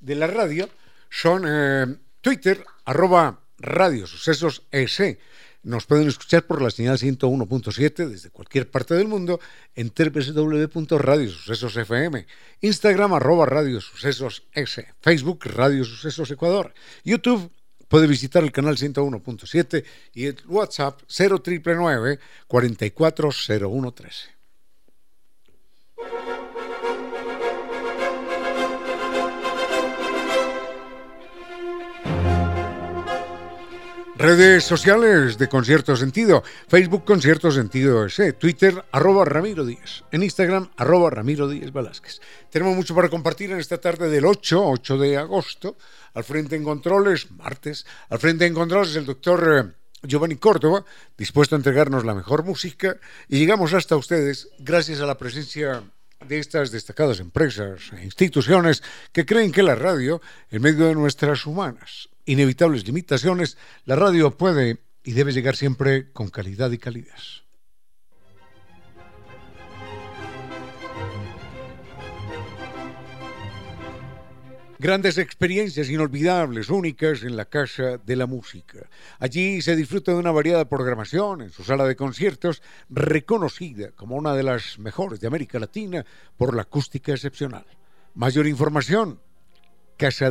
de la radio son eh, Twitter, arroba Radio Sucesos ES. Nos pueden escuchar por la señal 101.7 desde cualquier parte del mundo en www.radiosucesosfm, Instagram arroba Radio Sucesos S, Facebook Radio Sucesos Ecuador, YouTube puede visitar el canal 101.7 y el WhatsApp 0999 440113. Redes sociales de Concierto Sentido, Facebook Concierto Sentido S, Twitter arroba Ramiro Díaz, en Instagram arroba Ramiro Díaz Velázquez. Tenemos mucho para compartir en esta tarde del 8, 8 de agosto, al frente en controles, martes, al frente en controles el doctor eh, Giovanni Córdoba, dispuesto a entregarnos la mejor música. Y llegamos hasta ustedes gracias a la presencia de estas destacadas empresas e instituciones que creen que la radio, en medio de nuestras humanas inevitables limitaciones, la radio puede y debe llegar siempre con calidad y calidez. Grandes experiencias inolvidables, únicas en la Casa de la Música. Allí se disfruta de una variada programación en su sala de conciertos, reconocida como una de las mejores de América Latina por la acústica excepcional. Mayor información, casa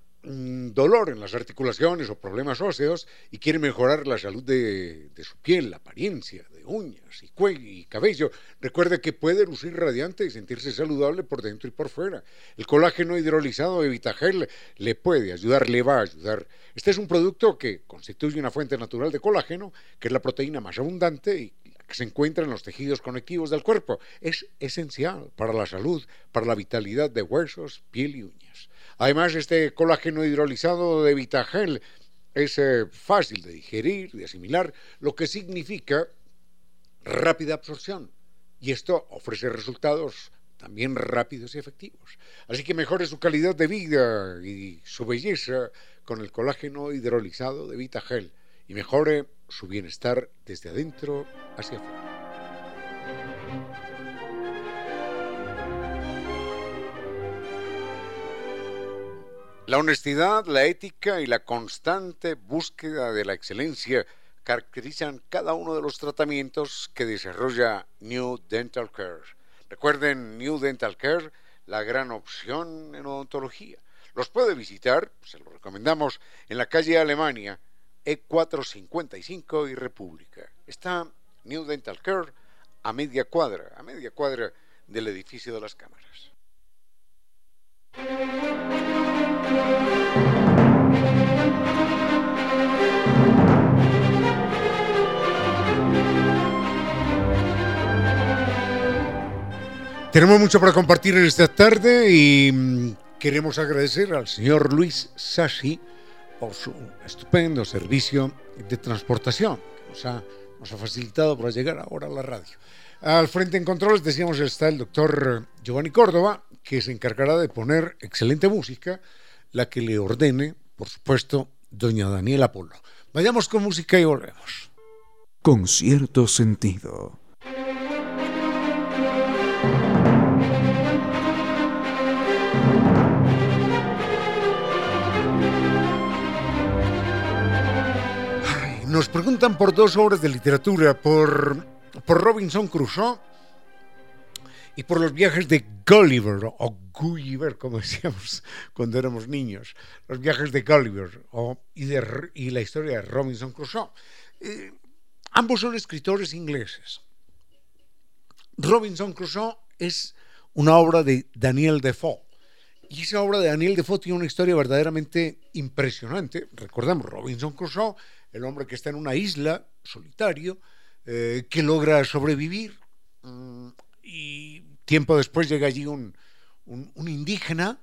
dolor en las articulaciones o problemas óseos y quiere mejorar la salud de, su piel, la apariencia, de uñas y y cabello, recuerde que puede lucir radiante y sentirse saludable por dentro y por fuera. El colágeno hidrolizado de Vitagel le puede ayudar, le va a ayudar. Este es un producto que constituye una fuente natural de colágeno, que es la proteína más abundante y se encuentra en los tejidos conectivos del cuerpo. Es esencial para la salud, para la vitalidad de huesos, piel y uñas. Además, este colágeno hidrolizado de Vitagel es eh, fácil de digerir, de asimilar, lo que significa rápida absorción. y esto ofrece resultados también rápidos y efectivos. Así que mejore su calidad de vida y su belleza con el colágeno hidrolizado de Vitagel y mejore su bienestar desde adentro hacia afuera. La honestidad, la ética y la constante búsqueda de la excelencia caracterizan cada uno de los tratamientos que desarrolla New Dental Care. Recuerden New Dental Care, la gran opción en odontología. Los puede visitar, se lo recomendamos, en la calle Alemania, E455 y República. Está New Dental Care a media cuadra, a media cuadra del edificio de las cámaras. Tenemos mucho para compartir esta tarde y mm, queremos agradecer al señor Luis Sashi por su estupendo servicio de transportación que nos ha, nos ha facilitado para llegar ahora a la radio. Al frente en controles, decíamos, está el doctor Giovanni Córdoba, que se encargará de poner excelente música, la que le ordene, por supuesto, doña Daniela Polo. Vayamos con música y volvemos. Con cierto sentido. Nos preguntan por dos obras de literatura, por por Robinson Crusoe y por los viajes de Gulliver o Gulliver, como decíamos cuando éramos niños, los viajes de Gulliver y, la historia de Robinson Crusoe. Eh, ambos son escritores ingleses. Robinson Crusoe es una obra de Daniel Defoe. Y esa obra de Daniel Defoe tiene una historia verdaderamente impresionante. Recordemos, Robinson Crusoe, el hombre que está en una isla solitario, eh, que logra sobrevivir mm, y tiempo después llega allí un, indígena,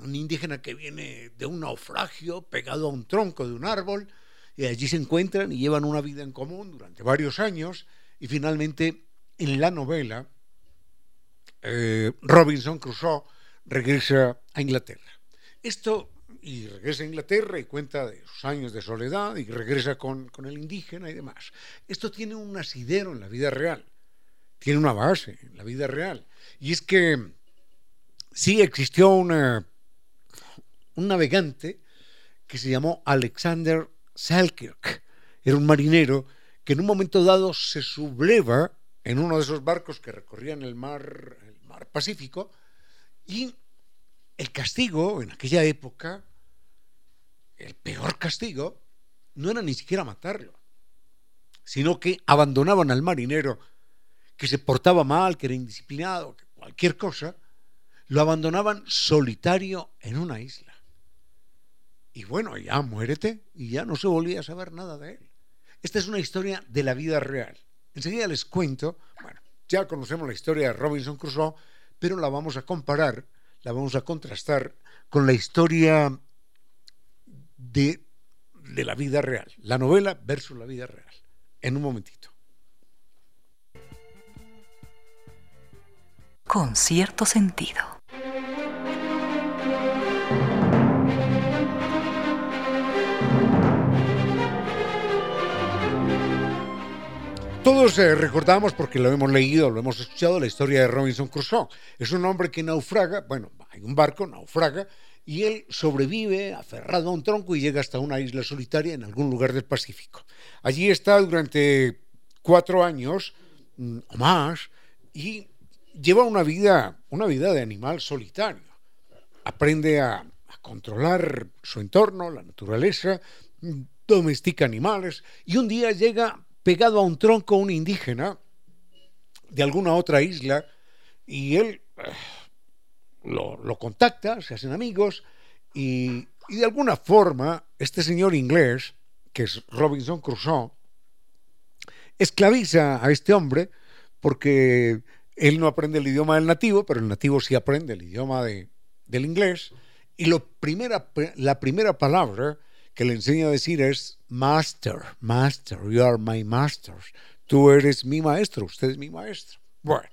un indígena que viene de un naufragio pegado a un tronco de un árbol y allí se encuentran y llevan una vida en común durante varios años y finalmente en la novela eh, Robinson Crusoe regresa a Inglaterra. Esto y regresa a Inglaterra y cuenta de sus años de soledad y regresa con, el indígena y demás. Esto tiene un asidero en la vida real, tiene una base en la vida real. Y es que sí existió un navegante que se llamó Alexander Selkirk. Era un marinero que en un momento dado se subleva en uno de esos barcos que recorrían el mar, el mar Pacífico y el castigo en aquella época el peor castigo no era ni siquiera matarlo, sino que abandonaban al marinero que se portaba mal, que era indisciplinado, que cualquier cosa, lo abandonaban solitario en una isla. Y bueno, ya muérete y ya no se volvía a saber nada de él. Esta es una historia de la vida real. Enseguida les cuento, bueno, ya conocemos la historia de Robinson Crusoe, pero la vamos a comparar, la vamos a contrastar con la historia de, de la vida real, la novela versus la vida real, en un momentito. Con cierto sentido. Todos eh, recordamos, porque lo hemos leído, lo hemos escuchado, la historia de Robinson Crusoe. Es un hombre que naufraga, bueno, hay un barco, naufraga, y él sobrevive aferrado a un tronco y llega hasta una isla solitaria en algún lugar del Pacífico. Allí está durante cuatro años mm, o más y lleva una vida, una vida de animal solitario. Aprende a, a controlar su entorno, la naturaleza, domestica animales y un día llega pegado a un tronco un indígena de alguna otra isla y él eh, lo, contacta, se hacen amigos y, de alguna forma este señor inglés, que es Robinson Crusoe, esclaviza a este hombre porque él no aprende el idioma del nativo, pero el nativo sí aprende el idioma de, del inglés. Y lo la primera palabra que le enseña a decir es master, master, you are my master. Tú eres mi maestro, usted es mi maestro. Bueno,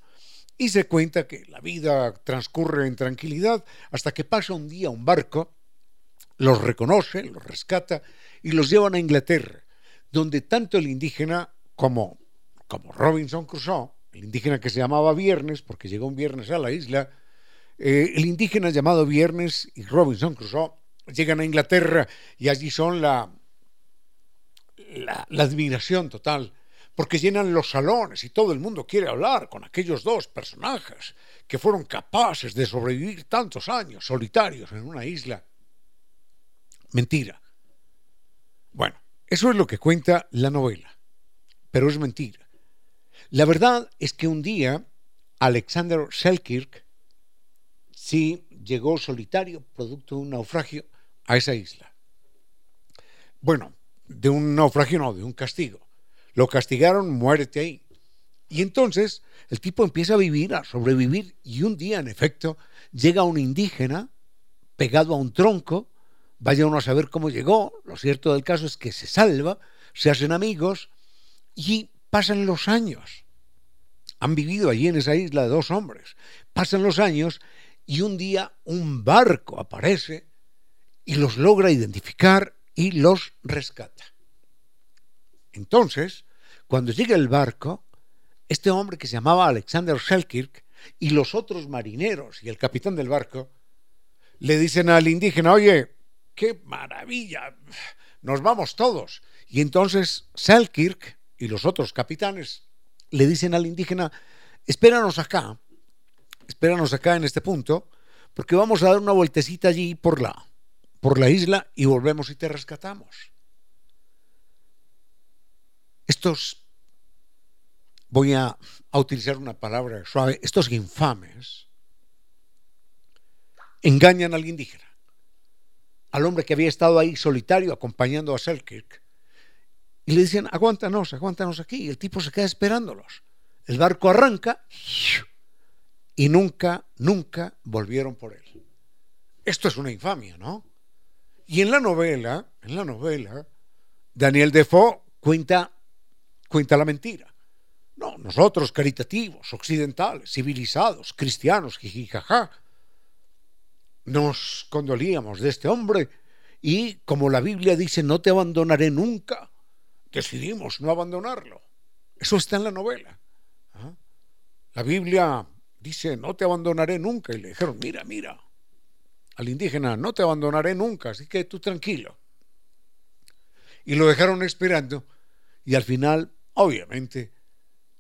y se cuenta que la vida transcurre en tranquilidad hasta que pasa un día un barco, los reconoce, los rescata y los llevan a Inglaterra, donde tanto el indígena como, como Robinson Crusoe, el indígena que se llamaba Viernes, porque llegó un viernes a la isla, eh, el indígena llamado Viernes y Robinson Crusoe llegan a Inglaterra y allí son la, la, la admiración total porque llenan los salones y todo el mundo quiere hablar con aquellos dos personajes que fueron capaces de sobrevivir tantos años solitarios en una isla. Mentira. Bueno, eso es lo que cuenta la novela, pero es mentira. La verdad es que un día Alexander Selkirk sí llegó solitario, producto de un naufragio, a esa isla. Bueno, de un naufragio no, de un castigo. Lo castigaron, muérete ahí. Y entonces el tipo empieza a vivir, a sobrevivir, y un día, en efecto, llega un indígena pegado a un tronco, vaya uno a saber cómo llegó, lo cierto del caso es que se salva, se hacen amigos, y pasan los años. Han vivido allí en esa isla dos hombres. Pasan los años y un día un barco aparece y los logra identificar y los rescata. Entonces, cuando llega el barco, este hombre que se llamaba Alexander Selkirk y los otros marineros y el capitán del barco le dicen al indígena, oye, qué maravilla, nos vamos todos. Y entonces Selkirk y los otros capitanes le dicen al indígena, espéranos acá, espéranos acá en este punto, porque vamos a dar una vueltecita allí por la, por la isla y volvemos y te rescatamos. Estos, voy a, utilizar una palabra suave, estos infames engañan al indígena, al hombre que había estado ahí solitario acompañando a Selkirk, y le dicen, aguántanos, aguántanos aquí, y el tipo se queda esperándolos. El barco arranca y nunca, nunca volvieron por él. Esto es una infamia, ¿no? Y en la novela, en la novela, Daniel Defoe cuenta cuenta la mentira. No, nosotros caritativos, occidentales, civilizados, cristianos, jijijaja, nos condolíamos de este hombre y, como la Biblia dice, no te abandonaré nunca, decidimos no abandonarlo. Eso está en la novela. ¿ah? La Biblia dice, no te abandonaré nunca. Y le dijeron, mira, mira, al indígena, no te abandonaré nunca, así que tú tranquilo. Y lo dejaron esperando y al final Obviamente,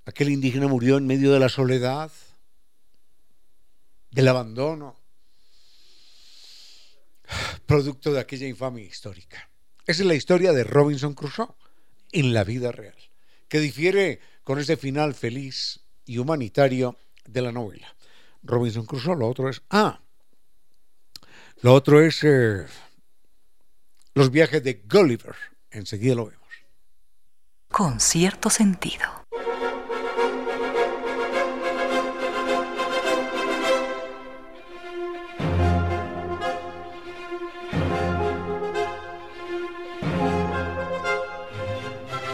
aquel indígena murió en medio de la soledad, del abandono, producto de aquella infamia histórica. Esa es la historia de Robinson Crusoe en la vida real, que difiere con ese final feliz y humanitario de la novela. Robinson Crusoe, lo otro es... Ah, lo otro es eh, los viajes de Gulliver. Enseguida lo vemos con cierto sentido.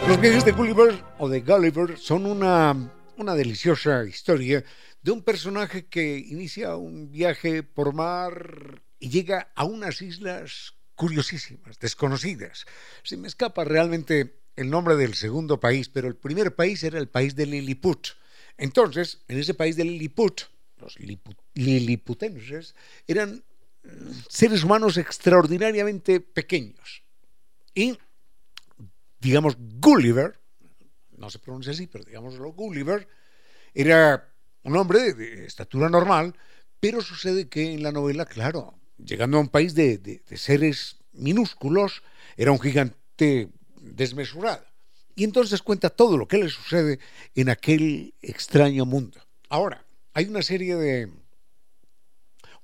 Los viajes de Gulliver o de Gulliver son una, una deliciosa historia de un personaje que inicia un viaje por mar y llega a unas islas curiosísimas, desconocidas. Se me escapa realmente el nombre del segundo país, pero el primer país era el país de Lilliput. Entonces, en ese país de Lilliput, los liliputenses eran mm, seres humanos extraordinariamente pequeños. Y, digamos, Gulliver, no se pronuncia así, pero digámoslo, Gulliver, era un hombre de, estatura normal, pero sucede que en la novela, claro, llegando a un país de, de seres minúsculos, era un gigante desmesurada. Y entonces cuenta todo lo que le sucede en aquel extraño mundo. Ahora, hay una serie de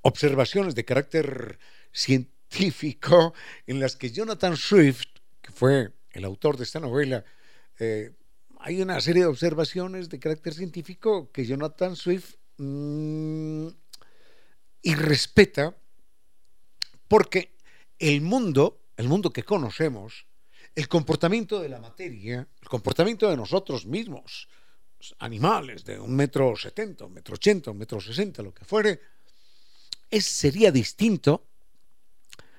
observaciones de carácter científico en las que Jonathan Swift, que fue el autor de esta novela, eh, hay una serie de observaciones de carácter científico que Jonathan Swift mm, y respeta porque el mundo, el mundo que conocemos, el comportamiento de la materia, el comportamiento de nosotros mismos, animales de un metro setenta, un metro ochenta, un metro sesenta, lo que fuere, es, sería distinto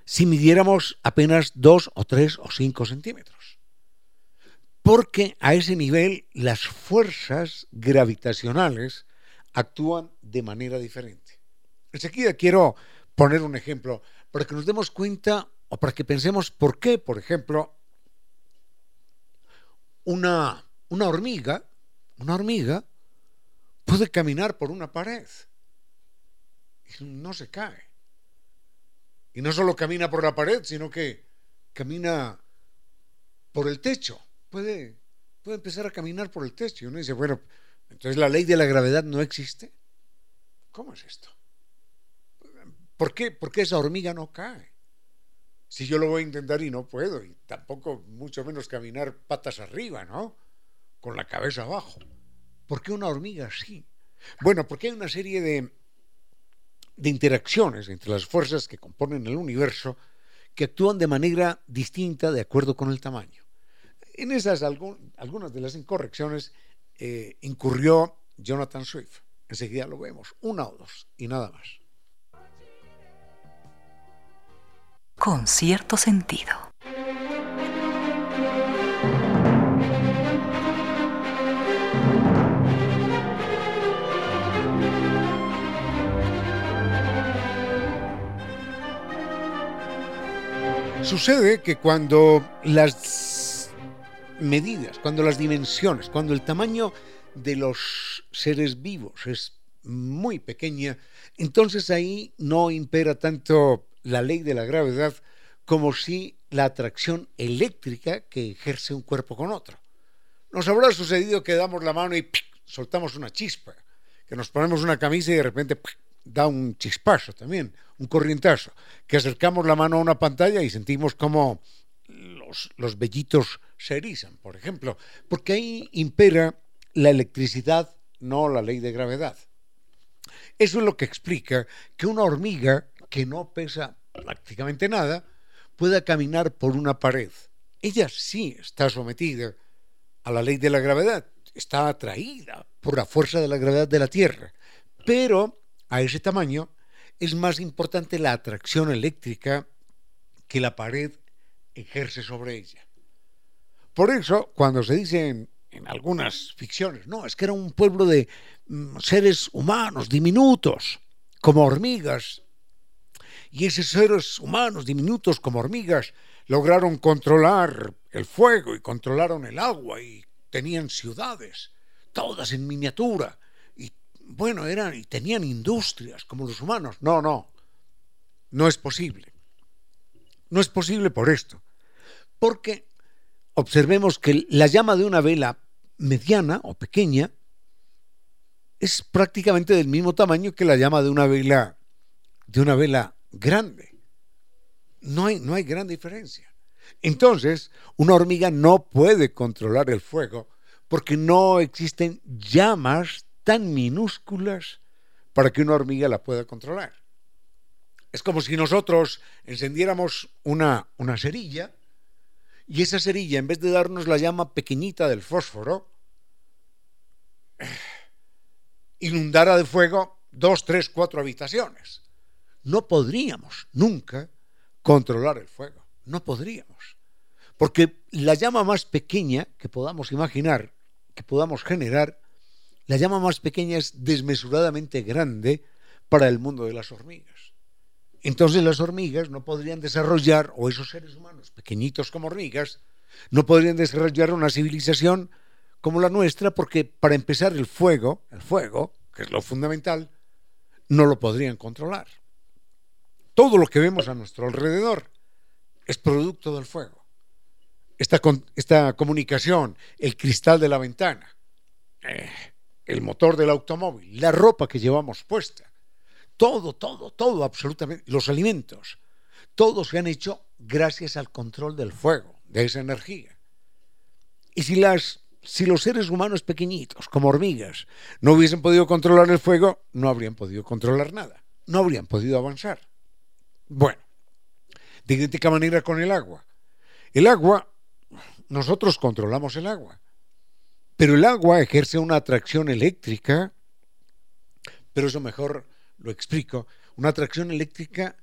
si midiéramos apenas dos o tres o cinco centímetros. Porque a ese nivel las fuerzas gravitacionales actúan de manera diferente. Enseguida quiero poner un ejemplo para que nos demos cuenta o para que pensemos por qué, por ejemplo, una, una hormiga, una hormiga puede caminar por una pared y no se cae. Y no solo camina por la pared, sino que camina por el techo. Puede, puede empezar a caminar por el techo. Y uno dice, bueno, entonces la ley de la gravedad no existe. ¿Cómo es esto? ¿Por qué, ¿Por qué esa hormiga no cae? Si yo lo voy a intentar y no puedo, y tampoco mucho menos caminar patas arriba, ¿no? Con la cabeza abajo. ¿Por qué una hormiga sí? Bueno, porque hay una serie de, de interacciones entre las fuerzas que componen el universo que actúan de manera distinta de acuerdo con el tamaño. En esas algunas de las incorrecciones eh, incurrió Jonathan Swift. Enseguida lo vemos, una o dos y nada más. Con cierto sentido. Sucede que cuando las medidas, cuando las dimensiones, cuando el tamaño de los seres vivos es muy pequeña, entonces ahí no impera tanto la ley de la gravedad como si la atracción eléctrica que ejerce un cuerpo con otro. Nos habrá sucedido que damos la mano y soltamos una chispa, que nos ponemos una camisa y de repente da un chispazo también, un corrientazo, que acercamos la mano a una pantalla y sentimos como los, los vellitos se erizan, por ejemplo, porque ahí impera la electricidad, no la ley de gravedad. Eso es lo que explica que una hormiga que no pesa prácticamente nada pueda caminar por una pared. Ella sí está sometida a la ley de la gravedad, está atraída por la fuerza de la gravedad de la Tierra, pero a ese tamaño, es más importante la atracción eléctrica que la pared ejerce sobre ella. Por eso, cuando se dice en, algunas ficciones, no, es que era un pueblo de mm, seres humanos diminutos, como hormigas, y esos seres humanos diminutos como hormigas lograron controlar el fuego y controlaron el agua y tenían ciudades, todas en miniatura, bueno, eran y tenían industrias como los humanos. No, no, no es posible. No es posible por esto. Porque observemos que la llama de una vela mediana o pequeña es prácticamente del mismo tamaño que la llama de una vela de una vela grande. No hay, no hay gran diferencia. Entonces, una hormiga no puede controlar el fuego porque no existen llamas tan minúsculas para que una hormiga la pueda controlar. Es como si nosotros encendiéramos una, una cerilla y esa cerilla, en vez de darnos la llama pequeñita del fósforo, inundara de fuego dos, tres, cuatro habitaciones. No podríamos nunca controlar el fuego. No podríamos. Porque la llama más pequeña que podamos imaginar, que podamos generar, la llama más pequeña es desmesuradamente grande para el mundo de las hormigas. Entonces las hormigas no podrían desarrollar, o esos seres humanos pequeñitos como hormigas, no podrían desarrollar una civilización como la nuestra porque para empezar el fuego, el fuego, que es lo fundamental, no lo podrían controlar. Todo lo que vemos a nuestro alrededor es producto del fuego. Esta, comunicación, el cristal de la ventana, eh, el motor del automóvil, la ropa que llevamos puesta, todo, todo, todo, absolutamente, los alimentos, todos se han hecho gracias al control del fuego, de esa energía. Y si los seres humanos pequeñitos, como hormigas, no hubiesen podido controlar el fuego, no habrían podido controlar nada, no habrían podido avanzar. Bueno, de idéntica manera con el agua. El agua, nosotros controlamos el agua Pero el agua ejerce una atracción eléctrica, pero eso mejor lo explico, una atracción eléctrica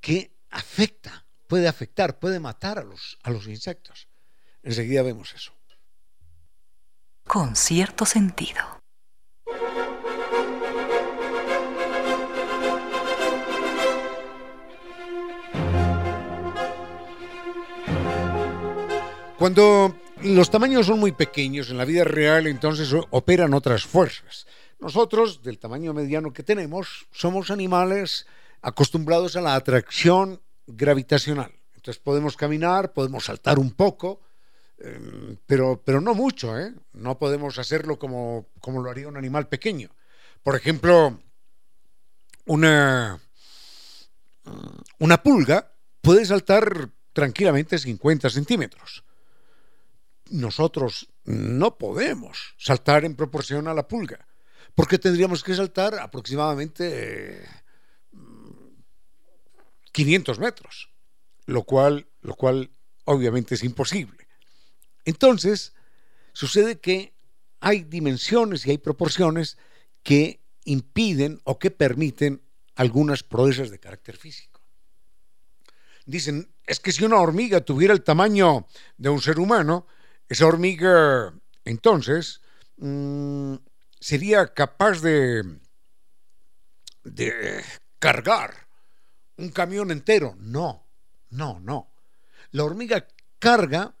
que afecta, puede afectar, puede matar a los, a los insectos. Enseguida vemos eso. Con cierto sentido. Cuando los tamaños son muy pequeños en la vida real, entonces operan otras fuerzas. Nosotros, del tamaño mediano que tenemos, somos animales acostumbrados a la atracción gravitacional. Entonces podemos caminar, podemos saltar un poco, em, pero, pero no mucho, ¿eh? No podemos hacerlo como, como lo haría un animal pequeño. Por ejemplo, una, una pulga puede saltar tranquilamente 50 centímetros nosotros no podemos saltar en proporción a la pulga, porque tendríamos que saltar aproximadamente 500 metros, lo cual, lo cual obviamente es imposible. Entonces, sucede que hay dimensiones y hay proporciones que impiden o que permiten algunas proezas de carácter físico. Dicen, es que si una hormiga tuviera el tamaño de un ser humano, esa hormiga, entonces, mm, sería capaz de, de cargar un camión entero. No, no, no. La hormiga carga,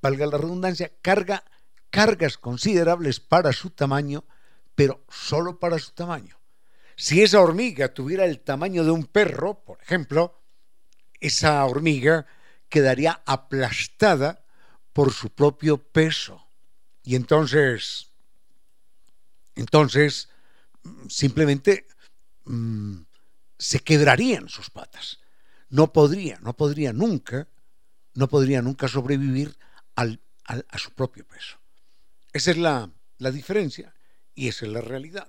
valga la redundancia, carga cargas considerables para su tamaño, pero solo para su tamaño. Si esa hormiga tuviera el tamaño de un perro, por ejemplo, esa hormiga quedaría aplastada por su propio peso. Y entonces, entonces, simplemente mm, se quebrarían sus patas. No podría, no podría nunca, no podría nunca sobrevivir al, a su propio peso. Esa es la, la diferencia y esa es la realidad.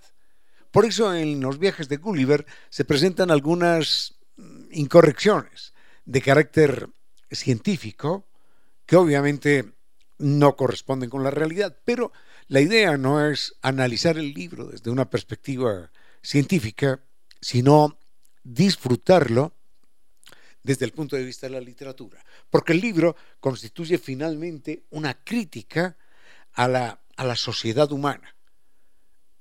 Por eso en los viajes de Gulliver se presentan algunas mm, incorrecciones de carácter científico que obviamente no corresponden con la realidad, pero la idea no es analizar el libro desde una perspectiva científica, sino disfrutarlo desde el punto de vista de la literatura, porque el libro constituye finalmente una crítica a la, a la sociedad humana.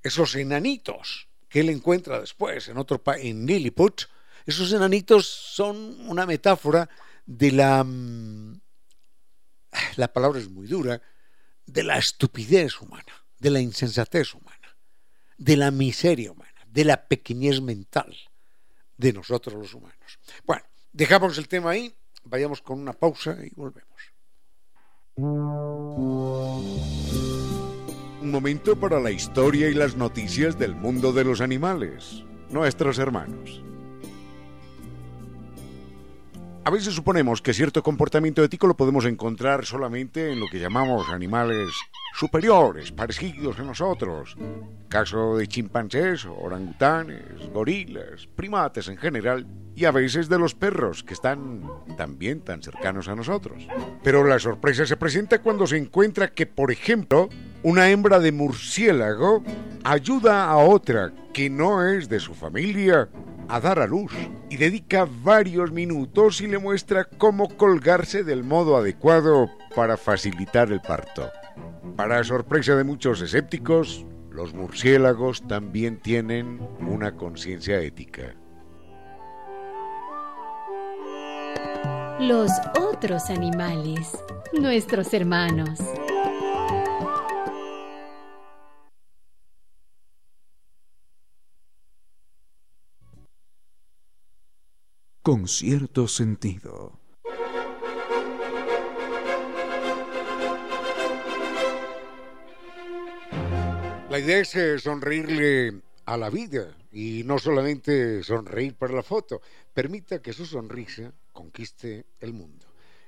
Esos enanitos que él encuentra después en otro en Lilliput, esos enanitos son una metáfora de la mm, la palabra es muy dura, de la estupidez humana, de la insensatez humana, de la miseria humana, de la pequeñez mental de nosotros los humanos. Bueno, dejamos el tema ahí, vayamos con una pausa y volvemos. Un momento para la historia y las noticias del mundo de los animales, nuestros hermanos. A veces suponemos que cierto comportamiento ético lo podemos encontrar solamente en lo que llamamos animales superiores, parecidos a nosotros. Caso de chimpancés, orangutanes, gorilas, primates en general y a veces de los perros que están también tan cercanos a nosotros. Pero la sorpresa se presenta cuando se encuentra que, por ejemplo, una hembra de murciélago ayuda a otra que no es de su familia a dar a luz y dedica varios minutos y le muestra cómo colgarse del modo adecuado para facilitar el parto. Para sorpresa de muchos escépticos, los murciélagos también tienen una conciencia ética. Los otros animales, nuestros hermanos. Con cierto sentido. La idea es eh, sonreírle a la vida y no solamente sonreír para la foto. Permita que su sonrisa conquiste el mundo.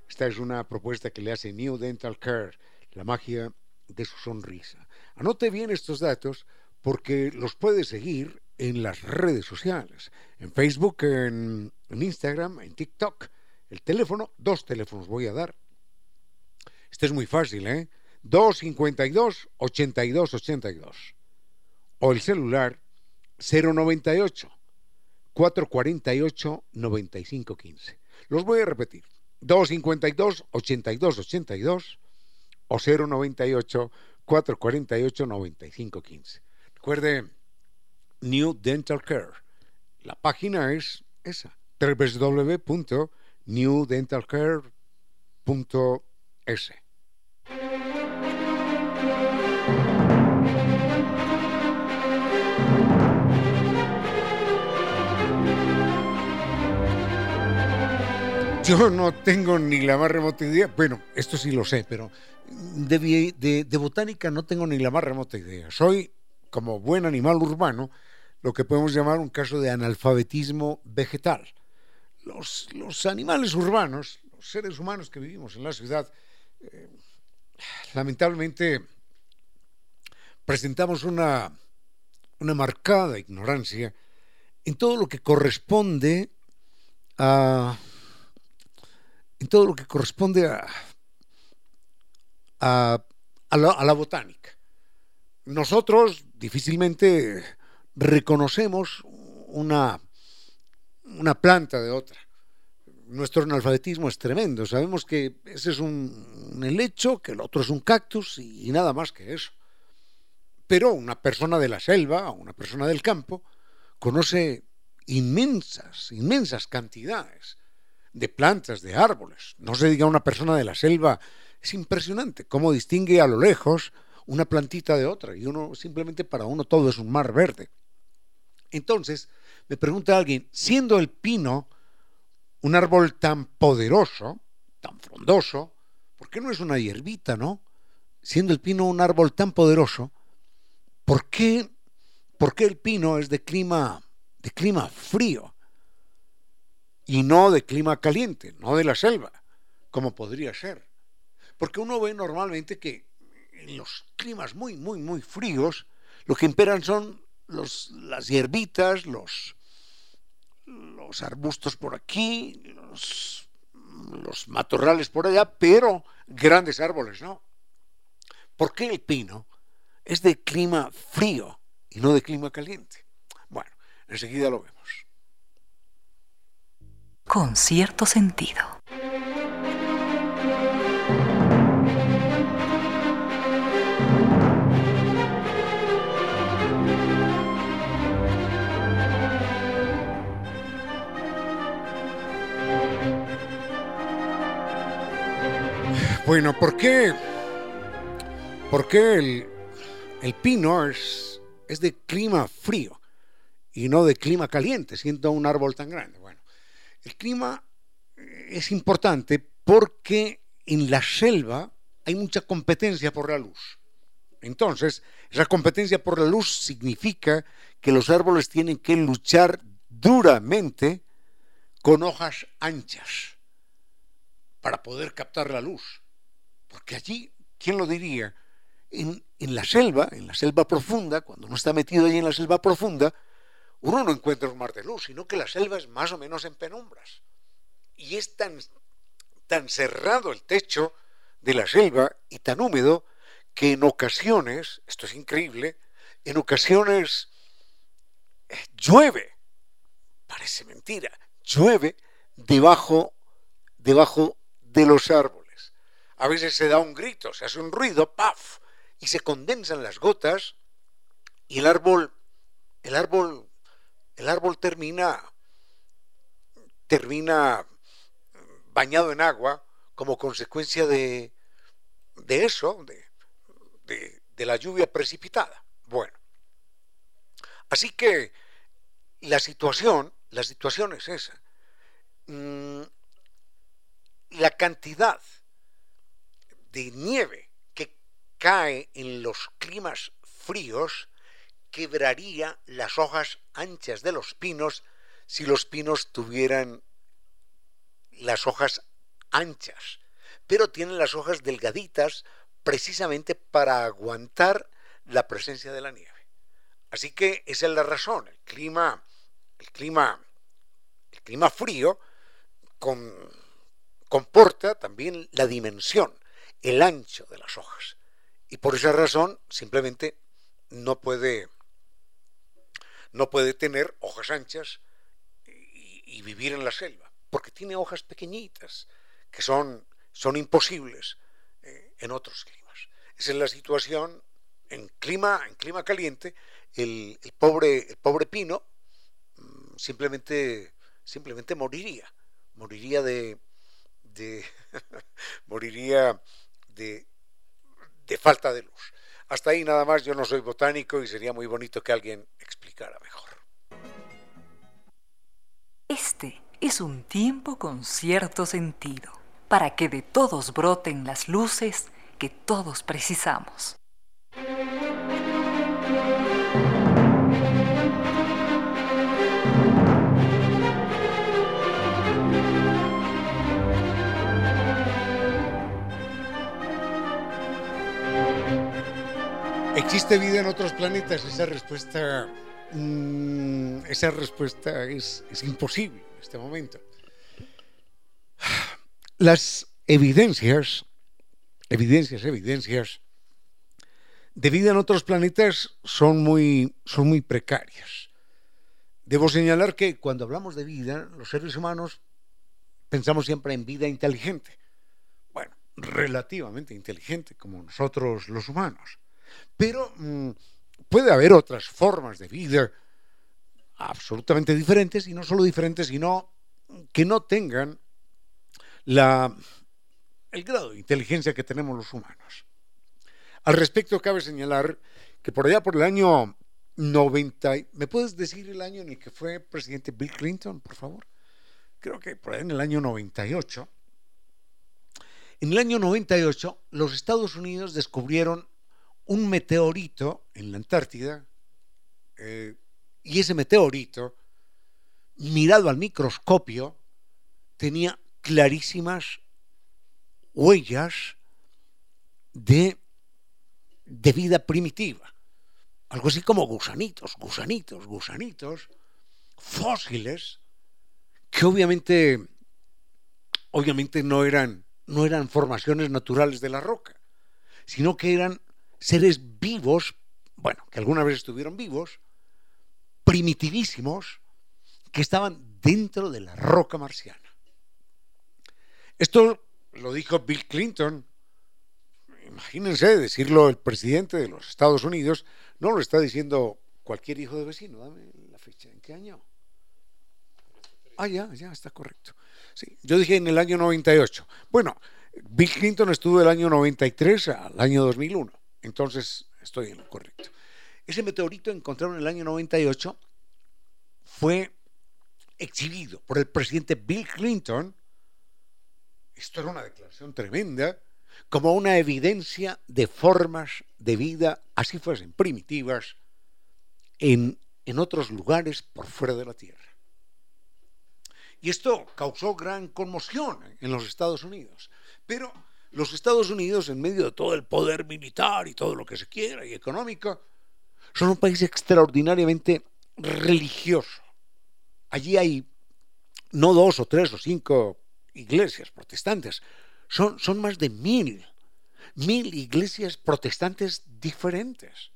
Esta es una propuesta que le hace New Dental Care, la magia de su sonrisa. Anote bien estos datos porque los puede seguir en las redes sociales, en Facebook, en, Instagram, en TikTok. El teléfono, dos teléfonos voy a dar. Este es muy fácil, ¿eh? 252 8282 o el celular 098 448 9515. Los voy a repetir. 252 8282 o 098 448 9515. Recuerde New Dental Care. La página es esa, www.newdentalcare.es. Yo no tengo ni la más remota idea, bueno, esto sí lo sé, pero de, de, botánica no tengo ni la más remota idea. Soy, como buen animal urbano, lo que podemos llamar un caso de analfabetismo vegetal. Los, los animales urbanos, los seres humanos que vivimos en la ciudad, eh, lamentablemente presentamos una, una marcada ignorancia en todo lo que corresponde a en todo lo que corresponde a, a, la, botánica. Nosotros difícilmente reconocemos una, una planta de otra. Nuestro analfabetismo es tremendo. Sabemos que ese es un, helecho, que el otro es un cactus y, y nada más que eso. Pero una persona de la selva o una persona del campo conoce inmensas, inmensas cantidades de plantas, de árboles. No se diga una persona de la selva. Es impresionante cómo distingue a lo lejos una plantita de otra y uno simplemente para uno todo es un mar verde. Entonces, me pregunta alguien, siendo el pino un árbol tan poderoso, tan frondoso, ¿por qué no es una hierbita, no? Siendo el pino un árbol tan poderoso, ¿por qué, por qué el pino es de clima, de clima frío? y no de clima caliente, no de la selva, como podría ser. Porque uno ve normalmente que en los climas muy, muy, muy fríos, lo que imperan son los, las hierbitas, los, los arbustos por aquí, los, los matorrales por allá, pero grandes árboles, ¿no? ¿Por qué el pino es de clima frío y no de clima caliente? Bueno, enseguida lo vemos con cierto sentido. Bueno, ¿por qué? ¿Por qué el, el es, es de clima frío y no de clima caliente, siendo un árbol tan grande? El clima eh, es importante porque en la selva hay mucha competencia por la luz. Entonces, esa competencia por la luz significa que los árboles tienen que luchar duramente con hojas anchas para poder captar la luz. Porque allí, ¿quién lo diría? En, la selva, en la selva profunda, cuando uno está metido allí en la selva profunda, uno no encuentra un mar de luz, sino que la selva es más o menos en penumbras. Y es tan, tan cerrado el techo de la selva y tan húmedo que en ocasiones, esto es increíble, en ocasiones eh, llueve, parece mentira, llueve debajo, debajo de los árboles. A veces se da un grito, se hace un ruido, ¡paf! y se condensan las gotas y el árbol, el árbol el árbol termina, termina bañado en agua como consecuencia de, de eso, de, de, la lluvia precipitada. Bueno, así que la situación, la situación es esa. Mm, la cantidad de nieve que cae en los climas fríos quebraría las hojas anchas de los pinos si los pinos tuvieran las hojas anchas, pero tienen las hojas delgaditas precisamente para aguantar la presencia de la nieve. Así que esa es la razón. El clima, el clima, el clima frío comporta también la dimensión, el ancho de las hojas. y por esa razón simplemente no puede, no puede tener hojas anchas y, vivir en la selva, porque tiene hojas pequeñitas que son, son imposibles eh, en otros climas. Esa es la situación en clima, en clima caliente, el, pobre, el pobre pino mm, simplemente, simplemente moriría, moriría de, de moriría de, falta de luz. Hasta ahí nada más, yo no soy botánico y sería muy bonito que alguien explicara mejor. Este es un tiempo con cierto sentido, para que de todos broten las luces que todos precisamos. ¿Existe vida en otros planetas? Esa respuesta, mm, esa respuesta es, es imposible en este momento. Las evidencias, evidencias, evidencias de vida en otros planetas son muy, son muy precarias. Debo señalar que cuando hablamos de vida, los seres humanos pensamos siempre en vida inteligente. Bueno, relativamente inteligente, como nosotros los humanos. Pero mm, puede haber otras formas de vida absolutamente diferentes, y no solo diferentes, sino que no tengan la, el grado de inteligencia que tenemos los humanos. Al respecto, cabe señalar que por allá por el año 90, ¿me puedes decir el año en el que fue presidente Bill Clinton, por favor? Creo que por allá en el año 98. En el año 98, los Estados Unidos descubrieron un meteorito en la Antártida eh, y ese meteorito, mirado al microscopio, tenía clarísimas huellas de, de vida primitiva. Algo así como gusanitos, gusanitos, gusanitos, fósiles, que obviamente, obviamente no eran, no eran formaciones naturales de la roca, sino que eran seres vivos, bueno, que alguna vez estuvieron vivos, primitivísimos, que estaban dentro de la roca marciana. Esto lo dijo Bill Clinton. Imagínense decirlo el presidente de los Estados Unidos, no lo está diciendo cualquier hijo de vecino. Dame la fecha, ¿en qué año? Ah, ya, ya está correcto. Sí, yo dije en el año 98. Bueno, Bill Clinton estuvo del año 93 al año 2001. Entonces, estoy en lo correcto. Ese meteorito encontrado en el año 98 fue exhibido por el presidente Bill Clinton. Esto era una declaración tremenda, como una evidencia de formas de vida, así fuesen primitivas, en, en otros lugares por fuera de la Tierra. Y esto causó gran conmoción en los Estados Unidos. Pero los Estados Unidos, en medio de todo el poder militar y todo lo que se quiera y económico, son un país extraordinariamente religioso. Allí hay no dos o tres o cinco iglesias protestantes, son, son más de mil, mil iglesias protestantes diferentes.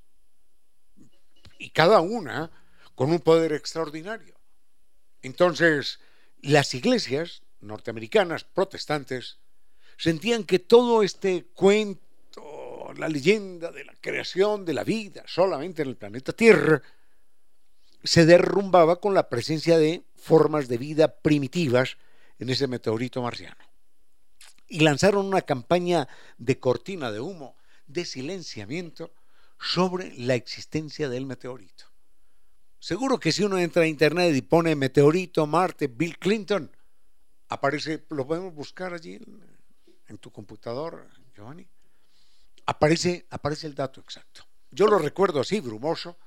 Y cada una con un poder extraordinario. Entonces, las iglesias norteamericanas protestantes sentían que todo este cuento, la leyenda de la creación de la vida solamente en el planeta Tierra, se derrumbaba con la presencia de formas de vida primitivas en ese meteorito marciano. Y lanzaron una campaña de cortina de humo, de silenciamiento sobre la existencia del meteorito. Seguro que si uno entra a internet y pone meteorito, Marte, Bill Clinton, aparece, lo podemos buscar allí en tu computador, Giovanni, aparece, aparece el dato exacto. Yo lo recuerdo así, brumoso,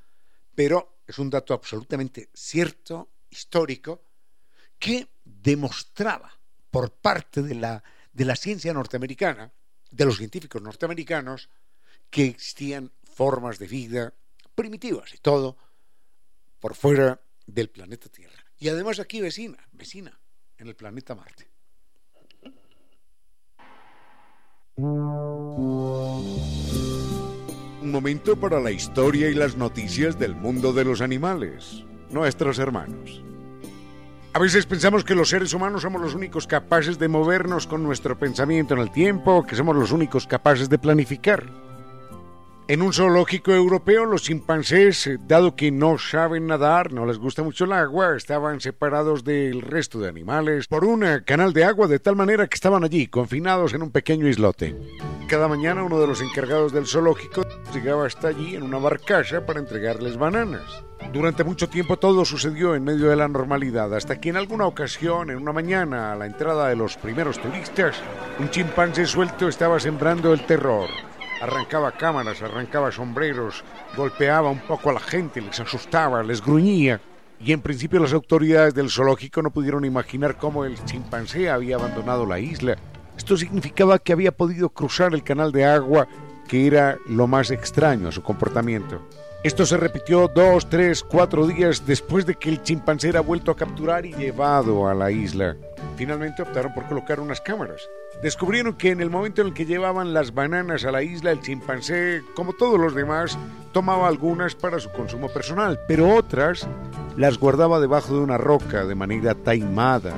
pero es un dato absolutamente cierto, histórico, que demostraba por parte de la, de la ciencia norteamericana, de los científicos norteamericanos, que existían formas de vida primitivas y todo por fuera del planeta Tierra. Y además aquí vecina, vecina, en el planeta Marte. Un momento para la historia y las noticias del mundo de los animales, nuestros hermanos. A veces pensamos que los seres humanos somos los únicos capaces de movernos con nuestro pensamiento en el tiempo, que somos los únicos capaces de planificar. En un zoológico europeo, los chimpancés, eh, dado que no saben nadar, no les gusta mucho el agua, estaban separados del resto de animales por un eh, canal de agua de tal manera que estaban allí, confinados en un pequeño islote. Cada mañana uno de los encargados del zoológico llegaba hasta allí en una barcaza para entregarles bananas. Durante mucho tiempo todo sucedió en medio de la normalidad, hasta que en alguna ocasión, en una mañana, a la entrada de los primeros turistas, un chimpancé suelto estaba sembrando el terror arrancaba cámaras, arrancaba sombreros, golpeaba un poco a la gente, les asustaba, les gruñía. Y en principio las autoridades del zoológico no pudieron imaginar cómo el chimpancé había abandonado la isla. Esto significaba que había podido cruzar el canal de agua, que era lo más extraño a su comportamiento. Esto se repitió dos, tres, cuatro días después de que el chimpancé era vuelto a capturar y llevado a la isla. Finalmente optaron por colocar unas cámaras descubrieron que en el momento en el que llevaban las bananas a la isla, el chimpancé, como todos los demás, tomaba algunas para su consumo personal, pero otras las guardaba debajo de una roca de manera taimada,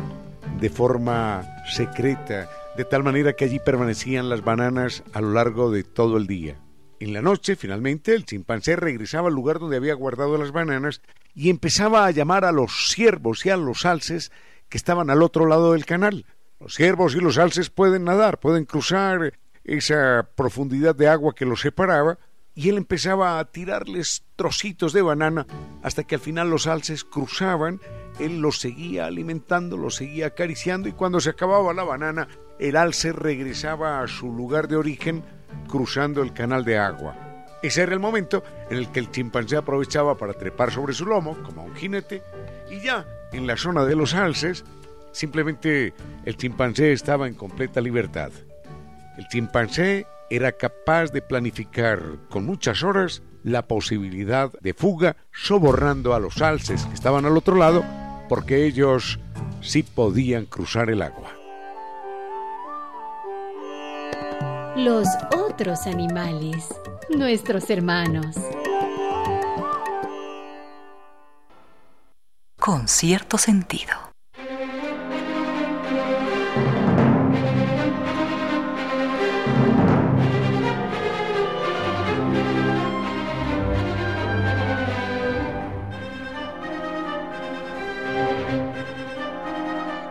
de forma secreta, de tal manera que allí permanecían las bananas a lo largo de todo el día. En la noche, finalmente, el chimpancé regresaba al lugar donde había guardado las bananas y empezaba a llamar a los ciervos y a los alces que estaban al otro lado del canal. Los ciervos y los alces pueden nadar, pueden cruzar esa profundidad de agua que los separaba, y él empezaba a tirarles trocitos de banana hasta que al final los alces cruzaban, él los seguía alimentando, los seguía acariciando y cuando se acababa la banana, el alce regresaba a su lugar de origen cruzando el canal de agua. Ese era el momento en el que el chimpancé aprovechaba para trepar sobre su lomo, como un jinete, y ya en la zona de los alces Simplemente el chimpancé estaba en completa libertad. El chimpancé era capaz de planificar con muchas horas la posibilidad de fuga, sobornando a los alces que estaban al otro lado, porque ellos sí podían cruzar el agua. Los otros animales, nuestros hermanos. Con cierto sentido.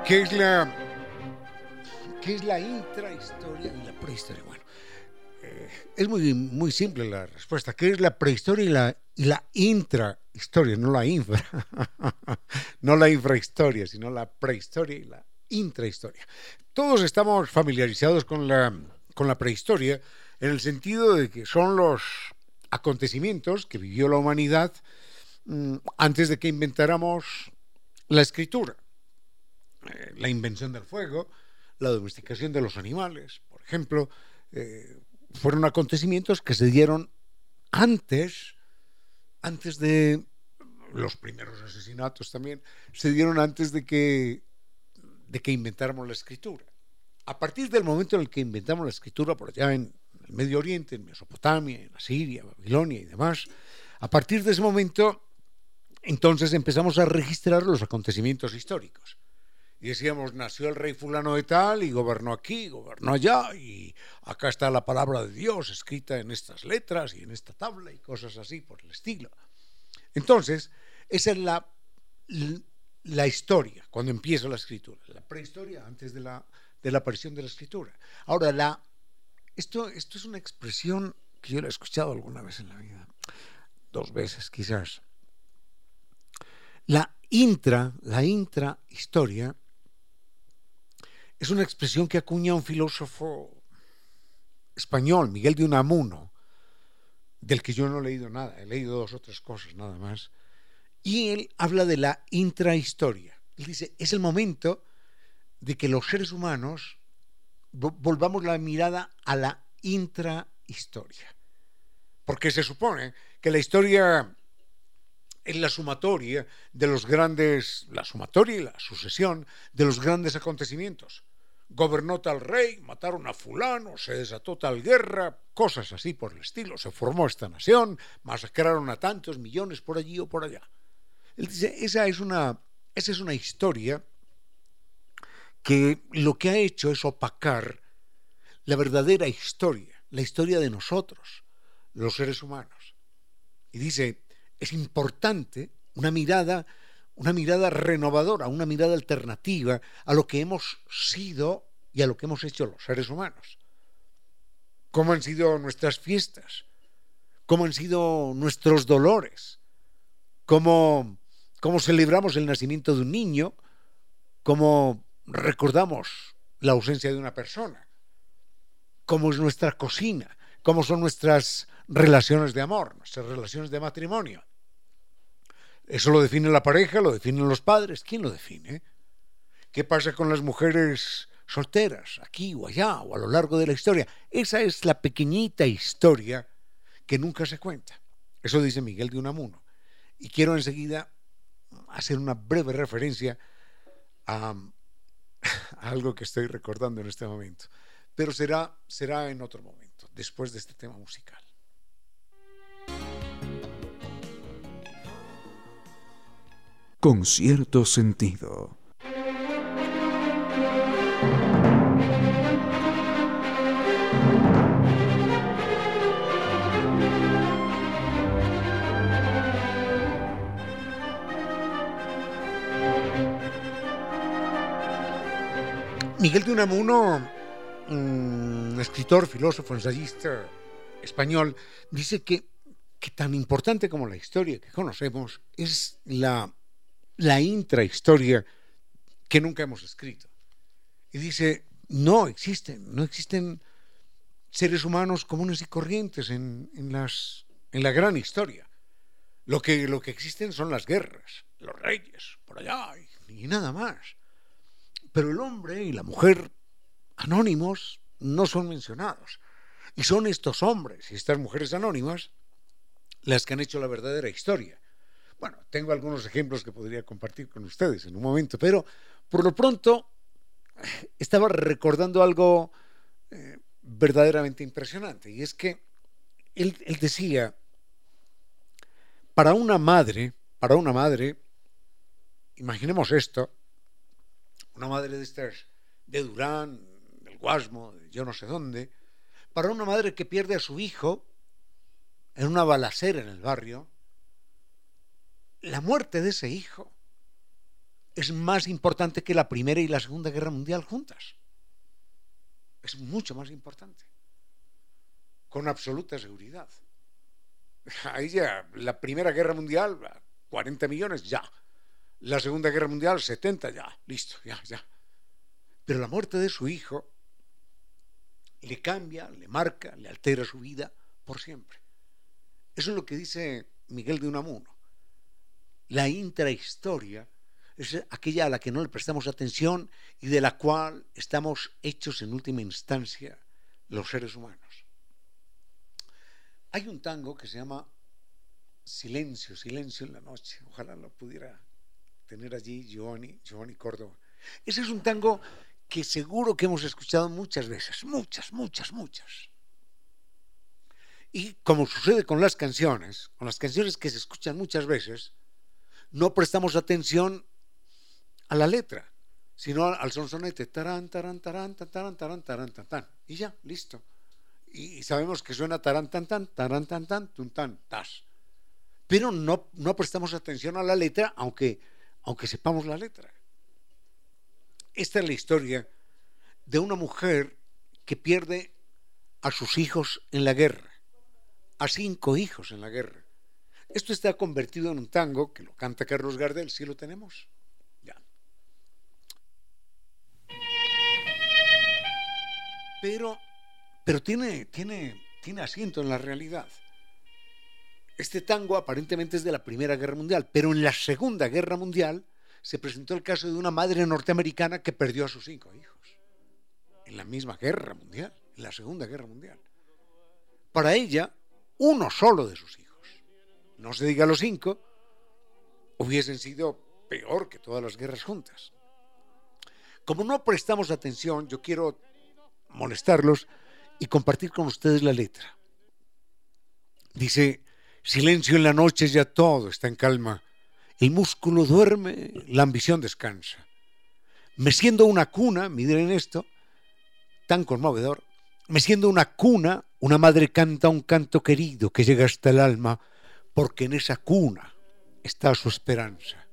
¿Qué es la, qué es la intrahistoria y la prehistoria? Es muy, muy simple la respuesta. ¿Qué es la prehistoria y la, y la intrahistoria? No la infra. no la infrahistoria, sino la prehistoria y la intrahistoria. Todos estamos familiarizados con la, con la prehistoria en el sentido de que son los acontecimientos que vivió la humanidad mm, antes de que inventáramos la escritura. Eh, la invención del fuego, la domesticación de los animales, por ejemplo, eh, fueron acontecimientos que se dieron antes, antes de los primeros asesinatos también, se dieron antes de que, de que inventáramos la escritura. A partir del momento en el que inventamos la escritura por allá en el Medio Oriente, en Mesopotamia, en Asiria, Babilonia y demás, a partir de ese momento, entonces empezamos a registrar los acontecimientos históricos y decíamos, nació el rey fulano de tal y gobernó aquí, gobernó allá, y acá está la palabra de Dios escrita en estas letras y en esta tabla y cosas así por el estilo. Entonces, esa es la, la historia, cuando empieza la escritura, la prehistoria antes de la, de la aparición de la escritura. Ahora, la, esto, esto es una expresión que yo la he escuchado alguna vez en la vida, dos veces quizás. La intra, la intrahistoria es una expresión que acuña un filósofo español, Miguel de Unamuno, del que yo no he leído nada, he leído dos o tres cosas nada más, y él habla de la intrahistoria. Él dice, es el momento de que los seres humanos volvamos la mirada a la intrahistoria. Porque se supone que la historia es la sumatoria de los grandes, la sumatoria y la sucesión de los grandes acontecimientos gobernó tal rey, mataron a fulano, se desató tal guerra, cosas así por el estilo, se formó esta nación, masacraron a tantos millones por allí o por allá. Él dice, esa es una, esa es una historia que lo que ha hecho es opacar la verdadera historia, la historia de nosotros, los seres humanos. Y dice, es importante una mirada una mirada renovadora, una mirada alternativa a lo que hemos sido y a lo que hemos hecho los seres humanos. ¿Cómo han sido nuestras fiestas? ¿Cómo han sido nuestros dolores? ¿Cómo, cómo celebramos el nacimiento de un niño? ¿Cómo recordamos la ausencia de una persona? ¿Cómo es nuestra cocina? ¿Cómo son nuestras relaciones de amor, nuestras relaciones de matrimonio? Eso lo define la pareja, lo definen los padres. ¿Quién lo define? ¿Qué pasa con las mujeres solteras, aquí o allá, o a lo largo de la historia? Esa es la pequeñita historia que nunca se cuenta. Eso dice Miguel de Unamuno. Y quiero enseguida hacer una breve referencia a, a, algo que estoy recordando en este momento. Pero será, será en otro momento, después de este tema musical. Con cierto sentido. Miguel de Unamuno, un escritor, filósofo, ensayista español, dice que, que tan importante como la historia que conocemos es la la intrahistoria que nunca hemos escrito. Y dice, no existen, no existen seres humanos comunes y corrientes en, las, en la gran historia. Lo que, lo que existen son las guerras, los reyes, por allá, y, y nada más. Pero el hombre y la mujer anónimos no son mencionados. Y son estos hombres y estas mujeres anónimas las que han hecho la verdadera historia. Bueno, tengo algunos ejemplos que podría compartir con ustedes en un momento, pero por lo pronto estaba recordando algo eh, verdaderamente impresionante, y es que él, él decía, para una madre, para una madre, imaginemos esto, una madre de estas, de Durán, del Guasmo, de yo no sé dónde, para una madre que pierde a su hijo en una balacera en el barrio, la muerte de ese hijo es más importante que la Primera y la Segunda Guerra Mundial juntas. Es mucho más importante. Con absoluta seguridad. Ahí ya, la Primera Guerra Mundial, 40 millones, ya. La Segunda Guerra Mundial, 70, ya. Listo, ya, ya. Pero la muerte de su hijo le cambia, le marca, le altera su vida por siempre. Eso es lo que dice Miguel de Unamuno. La intrahistoria es aquella a la que no le prestamos atención y de la cual estamos hechos en última instancia los seres humanos. Hay un tango que se llama Silencio, Silencio en la Noche. Ojalá lo pudiera tener allí Giovanni, Giovanni Córdoba. Ese es un tango que seguro que hemos escuchado muchas veces, muchas, muchas, muchas. Y como sucede con las canciones, con las canciones que se escuchan muchas veces, no prestamos atención a la letra, sino al sonsonete, tarán, tarán, tarán, tarán, tarán, tarán, tarán, y ya, listo. Y sabemos que suena tarán, tan, tan, tarán, tan, tan, tas. Pero no, no prestamos atención a la letra, aunque, aunque sepamos la letra. Esta es la historia de una mujer que pierde a sus hijos en la guerra, a cinco hijos en la guerra. Esto está convertido en un tango que lo canta Carlos Gardel, ¿sí lo tenemos? Ya. Pero, pero tiene, tiene, tiene asiento en la realidad. Este tango aparentemente es de la Primera Guerra Mundial, pero en la Segunda Guerra Mundial se presentó el caso de una madre norteamericana que perdió a sus cinco hijos. En la misma guerra mundial, en la Segunda Guerra Mundial. Para ella, uno solo de sus hijos no se diga los cinco, hubiesen sido peor que todas las guerras juntas. Como no prestamos atención, yo quiero molestarlos y compartir con ustedes la letra. Dice, silencio en la noche, ya todo está en calma. El músculo duerme, la ambición descansa. Me siendo una cuna, miren esto, tan conmovedor, me siendo una cuna, una madre canta un canto querido que llega hasta el alma, porque en esa cuna está su esperanza.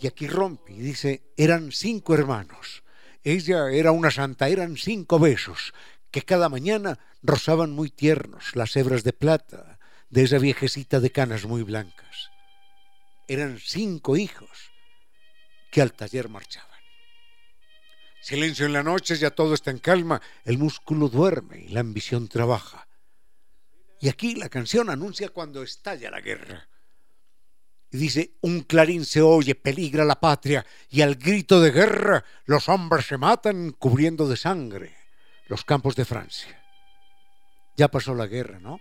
Y aquí rompe y dice, eran cinco hermanos. Ella era una santa, eran cinco besos que cada mañana rozaban muy tiernos las hebras de plata de esa viejecita de canas muy blancas. Eran cinco hijos que al taller marchaban. Silencio en la noche, ya todo está en calma, el músculo duerme y la ambición trabaja. Y aquí la canción anuncia cuando estalla la guerra. Y dice, un clarín se oye, peligra la patria, y al grito de guerra los hombres se matan cubriendo de sangre los campos de Francia. Ya pasó la guerra, ¿no?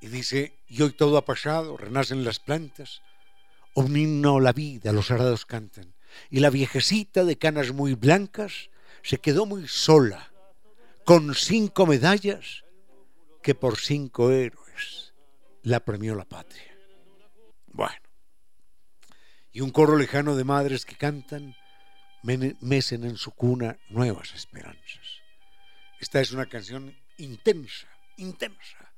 Y dice, y hoy todo ha pasado, renacen las plantas, un himno la vida, los arados cantan, y la viejecita de canas muy blancas se quedó muy sola, con cinco medallas que por cinco héroes la premió la patria. Bueno, y un coro lejano de madres que cantan, mecen en su cuna nuevas esperanzas. Esta es una canción intensa, intensa,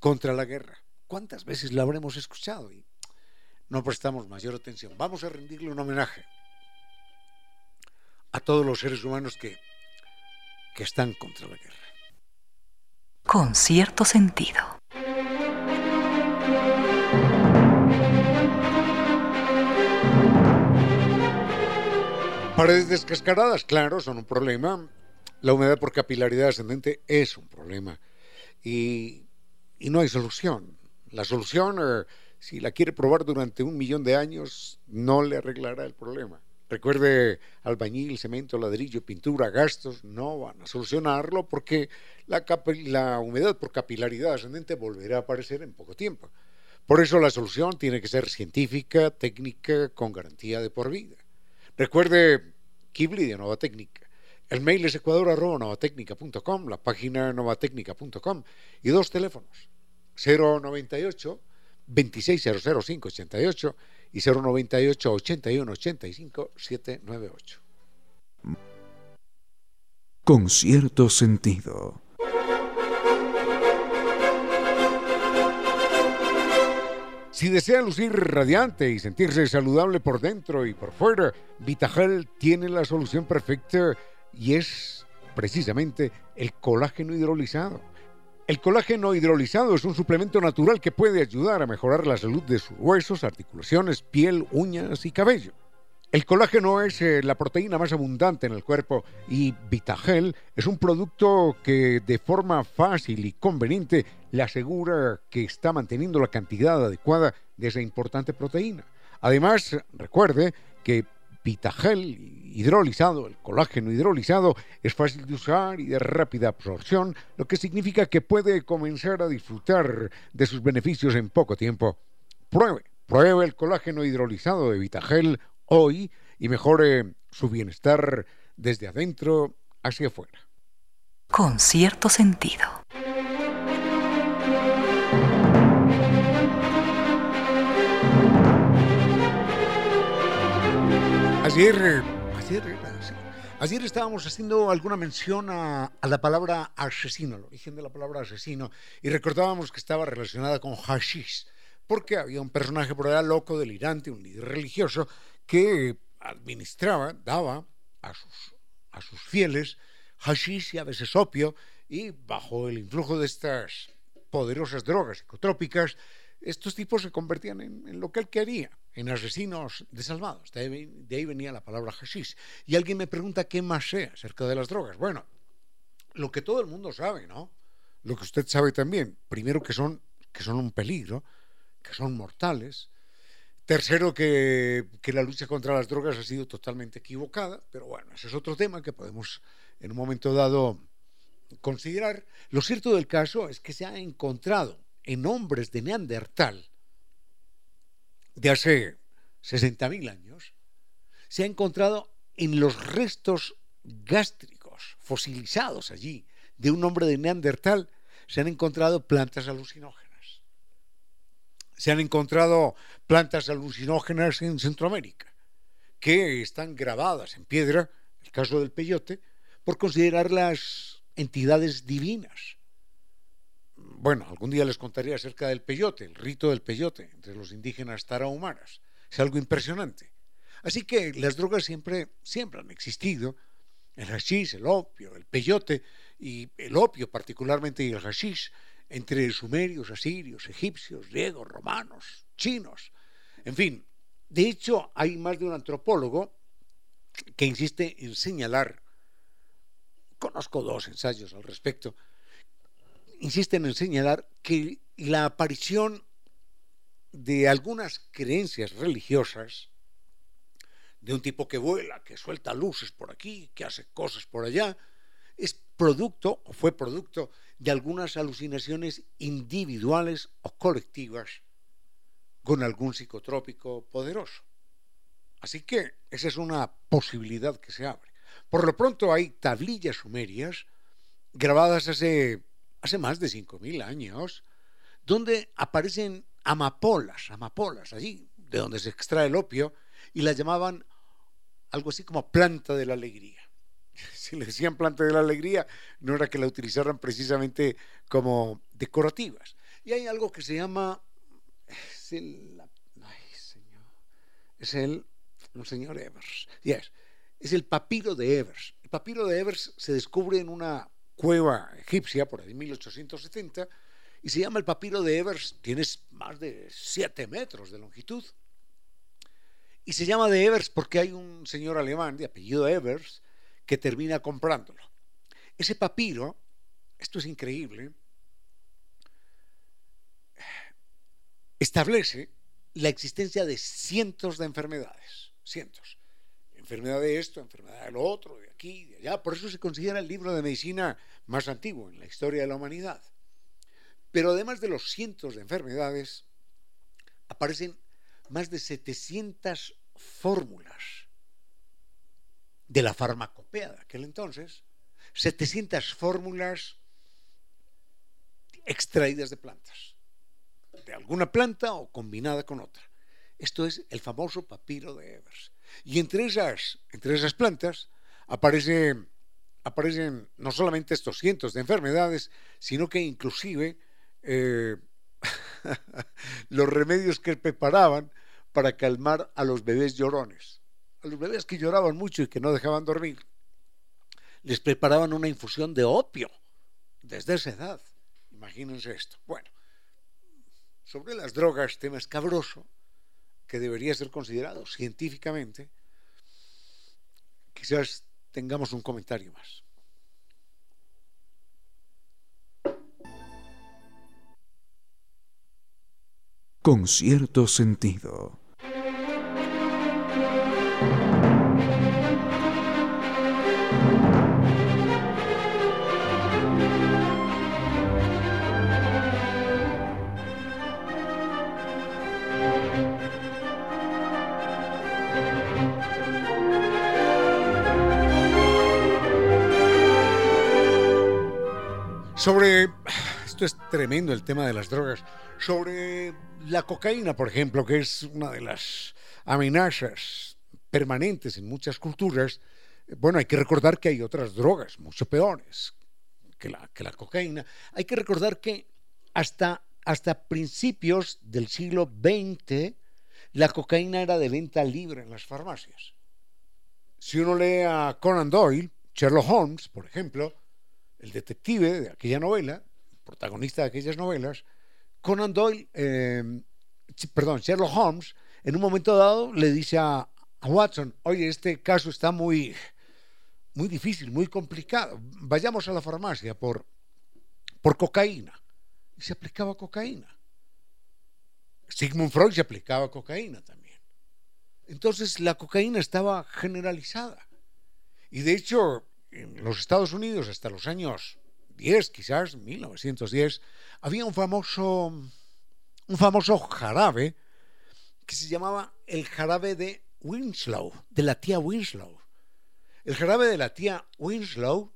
contra la guerra. ¿Cuántas veces la habremos escuchado? Y no prestamos mayor atención. Vamos a rendirle un homenaje a todos los seres humanos que, que están contra la guerra. Con cierto sentido. Paredes descascaradas, claro, son un problema. La humedad por capilaridad ascendente es un problema. Y, y no hay solución. La solución, eh, si la quiere probar durante un millón de años, no le arreglará el problema. Recuerde, albañil, cemento, ladrillo, pintura, gastos, no van a solucionarlo porque la, la humedad por capilaridad ascendente volverá a aparecer en poco tiempo. Por eso la solución tiene que ser científica, técnica, con garantía de por vida. Recuerde Kibli de Nova Técnica. El mail es ecuador.novatecnica.com, la página novatecnica.com y dos teléfonos, 098 2600588 y 098 81 85 798. Con cierto sentido. Si desea lucir radiante y sentirse saludable por dentro y por fuera, Vitagel tiene la solución perfecta y es precisamente el colágeno hidrolizado. El colágeno hidrolizado es un suplemento natural que puede ayudar a mejorar la salud de sus huesos, articulaciones, piel, uñas y cabello. El colágeno es eh, la proteína más abundante en el cuerpo y Vitagel es un producto que de forma fácil y conveniente le asegura que está manteniendo la cantidad adecuada de esa importante proteína. Además, recuerde que Vitagel hidrolizado, el colágeno hidrolizado, es fácil de usar y de rápida absorción, lo que significa que puede comenzar a disfrutar de sus beneficios en poco tiempo. Pruebe, pruebe el colágeno hidrolizado de Vitagel hoy y mejore su bienestar desde adentro hacia afuera. Con cierto sentido. Ayer, ayer, ayer estábamos haciendo alguna mención a, la palabra asesino, el origen de la palabra asesino, y recordábamos que estaba relacionada con hashish, porque había un personaje por allá loco, delirante, un líder religioso, que administraba, daba a sus, fieles hashish y a veces opio, y bajo el influjo de estas poderosas drogas psicotrópicas, estos tipos se convertían en, lo que él quería, en asesinos desalmados. De ahí, de ahí venía la palabra hashish. Y alguien me pregunta qué más sé acerca de las drogas. Bueno, lo que todo el mundo sabe, ¿no? Lo que usted sabe también. Primero que son, que son un peligro, que son mortales, Tercero, que, que, la lucha contra las drogas ha sido totalmente equivocada, pero bueno, ese es otro tema que podemos en un momento dado considerar. Lo cierto del caso es que se ha encontrado en hombres de Neandertal de hace 60.000 años, se ha encontrado en los restos gástricos fosilizados allí de un hombre de Neandertal, se han encontrado plantas alucinógenas. Se han encontrado plantas alucinógenas en Centroamérica, que están grabadas en piedra, el caso del peyote, por considerarlas entidades divinas. Bueno, algún día les contaré acerca del peyote, el rito del peyote entre los indígenas tarahumaras. Es algo impresionante. Así que las drogas siempre, siempre han existido. El hashish, el opio, el peyote y el opio particularmente y el hashish entre sumerios, asirios, egipcios, griegos, romanos, chinos. En fin, de hecho hay más de un antropólogo que insiste en señalar, conozco dos ensayos al respecto, insisten en señalar que la aparición de algunas creencias religiosas, de un tipo que vuela, que suelta luces por aquí, que hace cosas por allá, es producto o fue producto de algunas alucinaciones individuales o colectivas con algún psicotrópico poderoso. Así que esa es una posibilidad que se abre. Por lo pronto hay tablillas sumerias grabadas hace, hace más de 5.000 años, donde aparecen amapolas, amapolas, allí, de donde se extrae el opio, y la llamaban algo así como planta de la alegría. Si le decían planta de la alegría, no era que la utilizaran precisamente como decorativas. Y hay algo que se llama, es el, ay, señor, es el, un señor Evers, yes, es el papiro de Evers. El papiro de Evers se descubre en una cueva egipcia por ahí en 1870 y se llama el papiro de Evers, tiene más de 7 metros de longitud. Y se llama de Evers porque hay un señor alemán de apellido Evers que termina comprándolo. Ese papiro, esto es increíble, establece la existencia de cientos de enfermedades, cientos. Enfermedad de esto, enfermedad de lo otro, de aquí, de allá. Por eso se considera el libro de medicina más antiguo en la historia de la humanidad. Pero además de los cientos de enfermedades, aparecen más de 700 fórmulas de la farmacopea de aquel entonces, 700 fórmulas extraídas de plantas, de alguna planta o combinada con otra. Esto es el famoso papiro de Evers. Y entre esas, entre esas plantas aparece, aparecen no solamente estos cientos de enfermedades, sino que inclusive eh, los remedios que preparaban para calmar a los bebés llorones. A los bebés que lloraban mucho y que no dejaban dormir, les preparaban una infusión de opio desde esa edad. Imagínense esto. Bueno, sobre las drogas, tema escabroso, que debería ser considerado científicamente, quizás tengamos un comentario más. con cierto sentido. Sobre, esto es tremendo el tema de las drogas, sobre la cocaína, por ejemplo, que es una de las amenazas permanentes en muchas culturas, bueno, hay que recordar que hay otras drogas mucho peores que la, que la cocaína. Hay que recordar que hasta, hasta principios del siglo XX la cocaína era de venta libre en las farmacias. Si uno lee a Conan Doyle, Sherlock Holmes, por ejemplo, el detective de aquella novela, protagonista de aquellas novelas, Conan Doyle, eh, perdón, Sherlock Holmes, en un momento dado le dice a, Watson, oye, este caso está muy, muy difícil, muy complicado, vayamos a la farmacia por, por cocaína. Y se aplicaba cocaína. Sigmund Freud se aplicaba cocaína también. Entonces la cocaína estaba generalizada. Y de hecho, en los Estados Unidos hasta los años 10, quizás 1910, había un famoso, un famoso jarabe que se llamaba el jarabe de Winslow, de la tía Winslow. El jarabe de la tía Winslow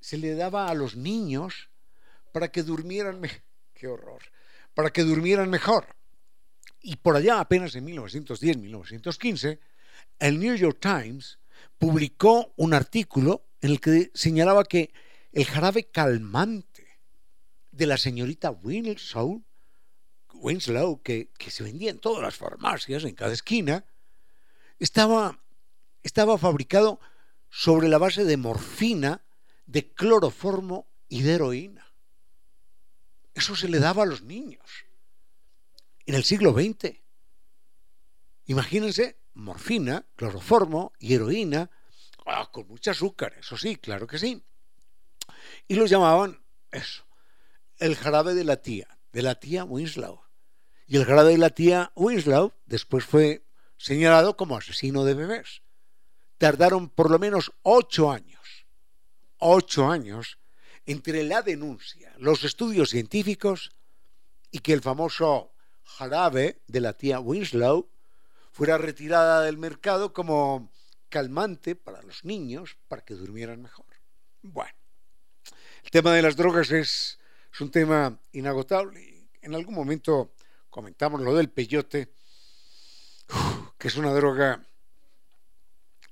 se le daba a los niños para que durmieran, qué horror, para que durmieran mejor. Y por allá, apenas en 1910-1915, el New York Times publicó un artículo en el que señalaba que el jarabe calmante de la señorita Winslow, Winslow que, que se vendía en todas las farmacias, en cada esquina, estaba, estaba fabricado sobre la base de morfina, de cloroformo y de heroína. Eso se le daba a los niños en el siglo XX. Imagínense morfina, cloroformo y heroína, ah, con mucho azúcar, eso sí, claro que sí. Y los llamaban eso, el jarabe de la tía, de la tía Winslow. Y el jarabe de la tía Winslow después fue señalado como asesino de bebés. Tardaron por lo menos ocho años, ocho años, entre la denuncia, los estudios científicos y que el famoso jarabe de la tía Winslow fuera retirada del mercado como calmante para los niños para que durmieran mejor. Bueno, el tema de las drogas es, un tema inagotable. En algún momento comentamos lo del peyote, que es una droga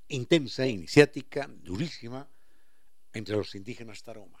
intensa, iniciática, durísima, entre los indígenas taromaras.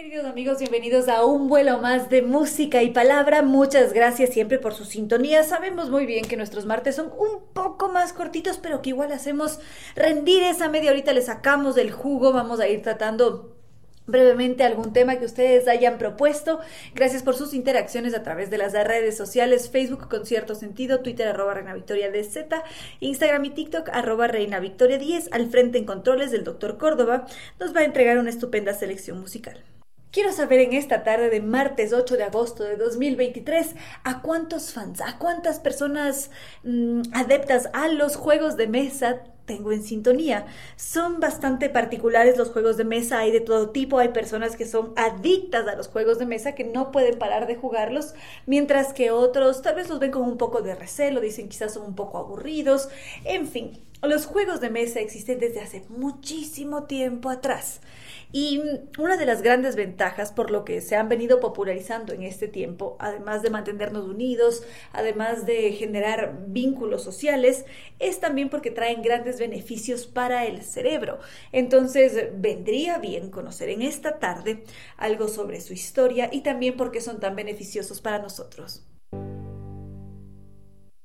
Queridos amigos, bienvenidos a un vuelo más de música y palabra. Muchas gracias siempre por su sintonía. Sabemos muy bien que nuestros martes son un poco más cortitos, pero que igual hacemos rendir esa media horita, le sacamos del jugo. Vamos a ir tratando brevemente algún tema que ustedes hayan propuesto. Gracias por sus interacciones a través de las redes sociales, Facebook con cierto sentido, Twitter arroba Reina Victoria DZ, Instagram y TikTok arroba Reina Victoria 10, al frente en controles del doctor Córdoba, nos va a entregar una estupenda selección musical. Quiero saber en esta tarde de martes 8 de agosto de 2023 a cuántos fans, a cuántas personas mm, adeptas a los juegos de mesa tengo en sintonía. Son bastante particulares los juegos de mesa, hay de todo tipo, hay personas que son adictas a los juegos de mesa que no pueden parar de jugarlos, mientras que otros tal vez los ven con un poco de recelo, dicen quizás son un poco aburridos, en fin, los juegos de mesa existen desde hace muchísimo tiempo atrás. Y una de las grandes ventajas por lo que se han venido popularizando en este tiempo, además de mantenernos unidos, además de generar vínculos sociales, es también porque traen grandes beneficios para el cerebro. Entonces, vendría bien conocer en esta tarde algo sobre su historia y también porque son tan beneficiosos para nosotros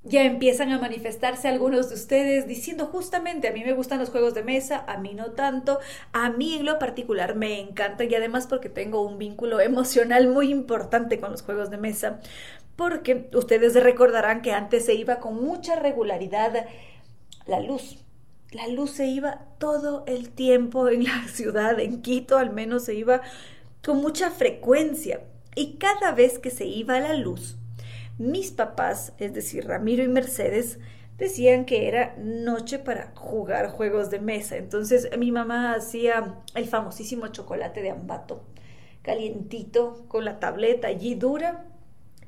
ya empiezan a manifestarse algunos de ustedes diciendo justamente a mí me gustan los juegos de mesa, a mí no tanto, a mí en lo particular me encanta y además porque tengo un vínculo emocional muy importante con los juegos de mesa, porque ustedes recordarán que antes se iba con mucha regularidad la luz. La luz se iba todo el tiempo en la ciudad, en Quito al menos se iba con mucha frecuencia. Y cada vez que se iba la luz, mis papás, es decir, Ramiro y Mercedes, decían que era noche para jugar juegos de mesa. Entonces mi mamá hacía el famosísimo chocolate de ambato, calientito, con la tableta allí dura,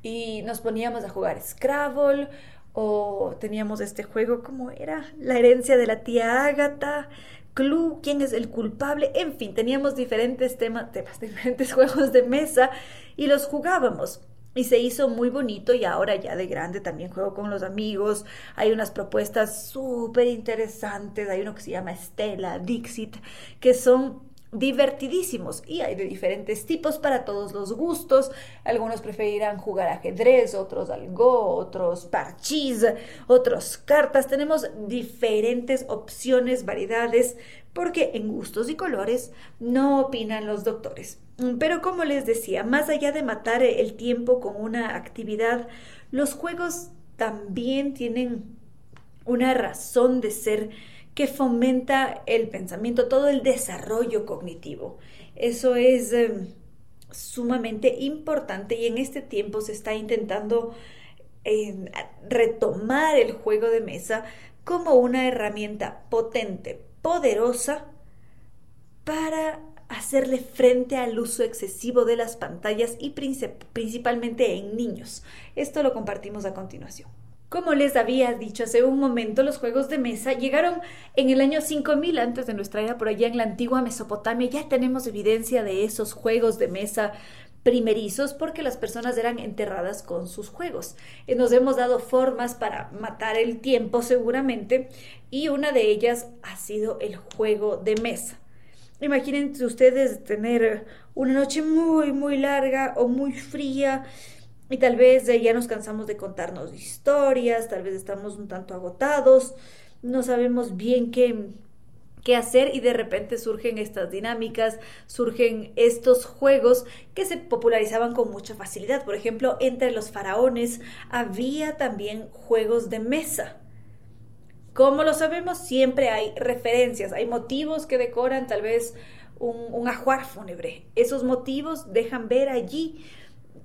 y nos poníamos a jugar Scrabble o teníamos este juego como era la herencia de la tía Ágata, Club, quién es el culpable, en fin, teníamos diferentes temas, diferentes juegos de mesa y los jugábamos y se hizo muy bonito y ahora ya de grande también juego con los amigos. Hay unas propuestas súper interesantes, hay uno que se llama Estela, Dixit, que son divertidísimos y hay de diferentes tipos para todos los gustos. Algunos preferirán jugar ajedrez, otros al go, otros parchís, otros cartas. Tenemos diferentes opciones, variedades, porque en gustos y colores no opinan los doctores. Pero como les decía, más allá de matar el tiempo con una actividad, los juegos también tienen una razón de ser que fomenta el pensamiento, todo el desarrollo cognitivo. Eso es em, sumamente importante y en este tiempo se está intentando em, retomar el juego de mesa como una herramienta potente, poderosa, para hacerle frente al uso excesivo de las pantallas y principalmente en niños. Esto lo compartimos a continuación. Como les había dicho hace un momento, los juegos de mesa llegaron en el año 5000 antes de nuestra era por allá en la antigua Mesopotamia. Ya tenemos evidencia de esos juegos de mesa primerizos porque las personas eran enterradas con sus juegos. Y nos hemos dado formas para matar el tiempo seguramente y una de ellas ha sido el juego de mesa. Imagínense ustedes tener una noche muy, muy larga o muy fría y tal vez ya nos cansamos de contarnos historias, tal vez estamos un tanto agotados, no sabemos bien qué, qué hacer y de repente surgen estas dinámicas, surgen estos juegos que se popularizaban con mucha facilidad. Por ejemplo, entre los faraones había también juegos de mesa. Como lo sabemos, siempre hay referencias, hay motivos que decoran tal vez un, un ajuar fúnebre. Esos motivos dejan ver allí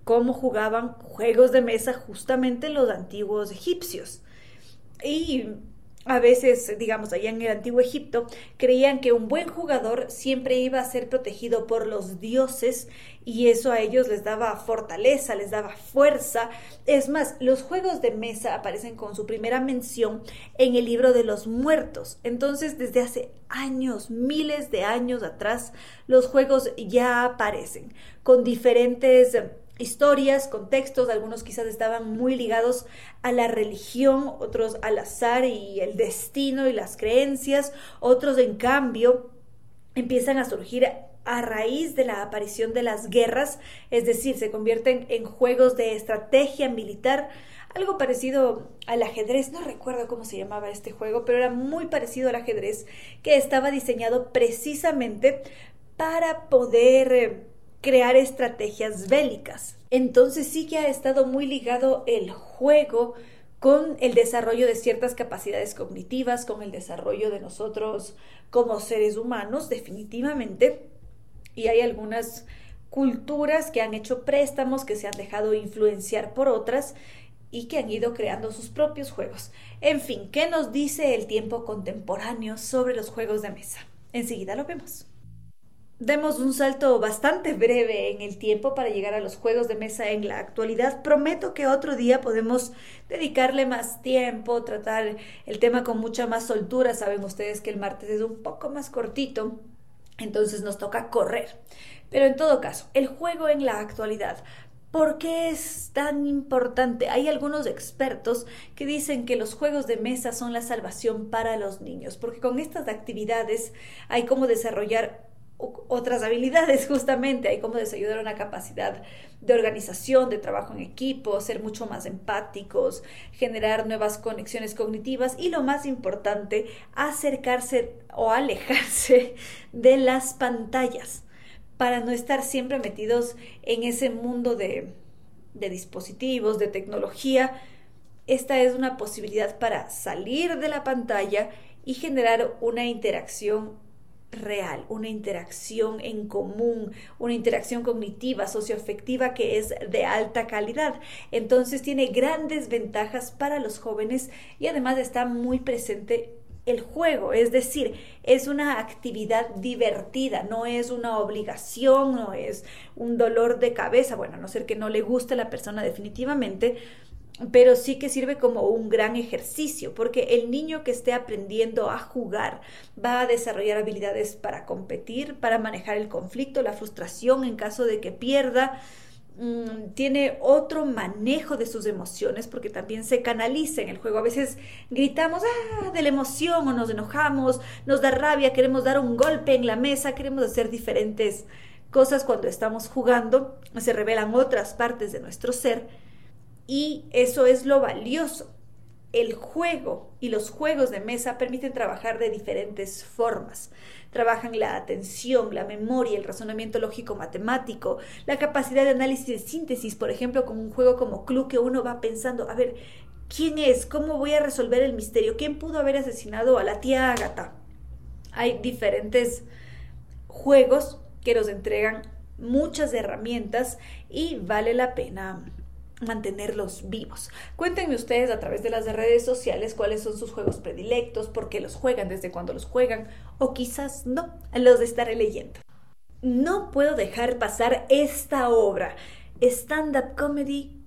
cómo jugaban juegos de mesa justamente los antiguos egipcios. Y a veces, digamos, allá en el antiguo Egipto, creían que un buen jugador siempre iba a ser protegido por los dioses y eso a ellos les daba fortaleza, les daba fuerza. Es más, los juegos de mesa aparecen con su primera mención en el libro de los muertos. Entonces, desde hace años, miles de años atrás, los juegos ya aparecen con diferentes historias, contextos, algunos quizás estaban muy ligados a la religión, otros al azar y el destino y las creencias, otros en cambio empiezan a surgir a raíz de la aparición de las guerras, es decir, se convierten en juegos de estrategia militar, algo parecido al ajedrez, no recuerdo cómo se llamaba este juego, pero era muy parecido al ajedrez, que estaba diseñado precisamente para poder eh, crear estrategias bélicas. Entonces sí que ha estado muy ligado el juego con el desarrollo de ciertas capacidades cognitivas, con el desarrollo de nosotros como seres humanos, definitivamente. Y hay algunas culturas que han hecho préstamos, que se han dejado influenciar por otras y que han ido creando sus propios juegos. En fin, ¿qué nos dice el tiempo contemporáneo sobre los juegos de mesa? Enseguida lo vemos. Demos un salto bastante breve en el tiempo para llegar a los juegos de mesa en la actualidad. Prometo que otro día podemos dedicarle más tiempo, tratar el tema con mucha más soltura. Saben ustedes que el martes es un poco más cortito, entonces nos toca correr. Pero en todo caso, el juego en la actualidad. ¿Por qué es tan importante? Hay algunos expertos que dicen que los juegos de mesa son la salvación para los niños, porque con estas actividades hay como desarrollar otras habilidades justamente, hay como desayudar una capacidad de organización, de trabajo en equipo, ser mucho más empáticos, generar nuevas conexiones cognitivas y lo más importante, acercarse o alejarse de las pantallas para no estar siempre metidos en ese mundo de, de dispositivos, de tecnología. Esta es una posibilidad para salir de la pantalla y generar una interacción real, una interacción en común, una interacción cognitiva, socioafectiva que es de alta calidad. Entonces tiene grandes ventajas para los jóvenes y además está muy presente el juego, es decir, es una actividad divertida, no es una obligación, no es un dolor de cabeza, bueno, a no ser que no le guste a la persona definitivamente, pero sí que sirve como un gran ejercicio, porque el niño que esté aprendiendo a jugar va a desarrollar habilidades para competir, para manejar el conflicto, la frustración en caso de que pierda, mm, tiene otro manejo de sus emociones porque también se canaliza en el juego. A veces gritamos ah, de la emoción o nos enojamos, nos da rabia, queremos dar un golpe en la mesa, queremos hacer diferentes cosas cuando estamos jugando, se revelan otras partes de nuestro ser y eso es lo valioso. El juego y los juegos de mesa permiten trabajar de diferentes formas. Trabajan la atención, la memoria, el razonamiento lógico matemático, la capacidad de análisis de síntesis, por ejemplo, con un juego como Clue que uno va pensando, a ver, ¿Quién es? ¿Cómo voy a resolver el misterio? ¿Quién pudo haber asesinado a la tía Agatha? Hay diferentes juegos que nos entregan muchas herramientas y vale la pena mantenerlos vivos. Cuéntenme ustedes a través de las redes sociales cuáles son sus juegos predilectos, por qué los juegan, desde cuándo los juegan, o quizás no, los estaré leyendo. No puedo dejar pasar esta obra, stand-up comedy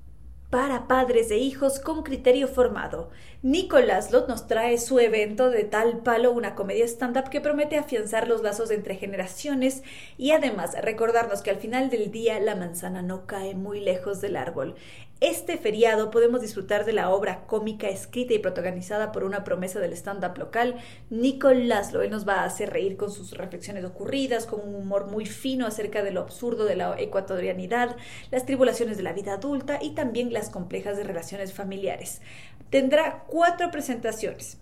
para padres e hijos con criterio formado. Nicolás Lot nos trae su evento de tal palo, una comedia stand-up que promete afianzar los lazos entre generaciones y además recordarnos que al final del día la manzana no cae muy lejos del árbol. Este feriado podemos disfrutar de la obra cómica escrita y protagonizada por una promesa del stand-up local, Nicole Laszlo. Nos va a hacer reír con sus reflexiones ocurridas, con un humor muy fino acerca de lo absurdo de la ecuatorianidad, las tribulaciones de la vida adulta y también las complejas de relaciones familiares. Tendrá cuatro presentaciones,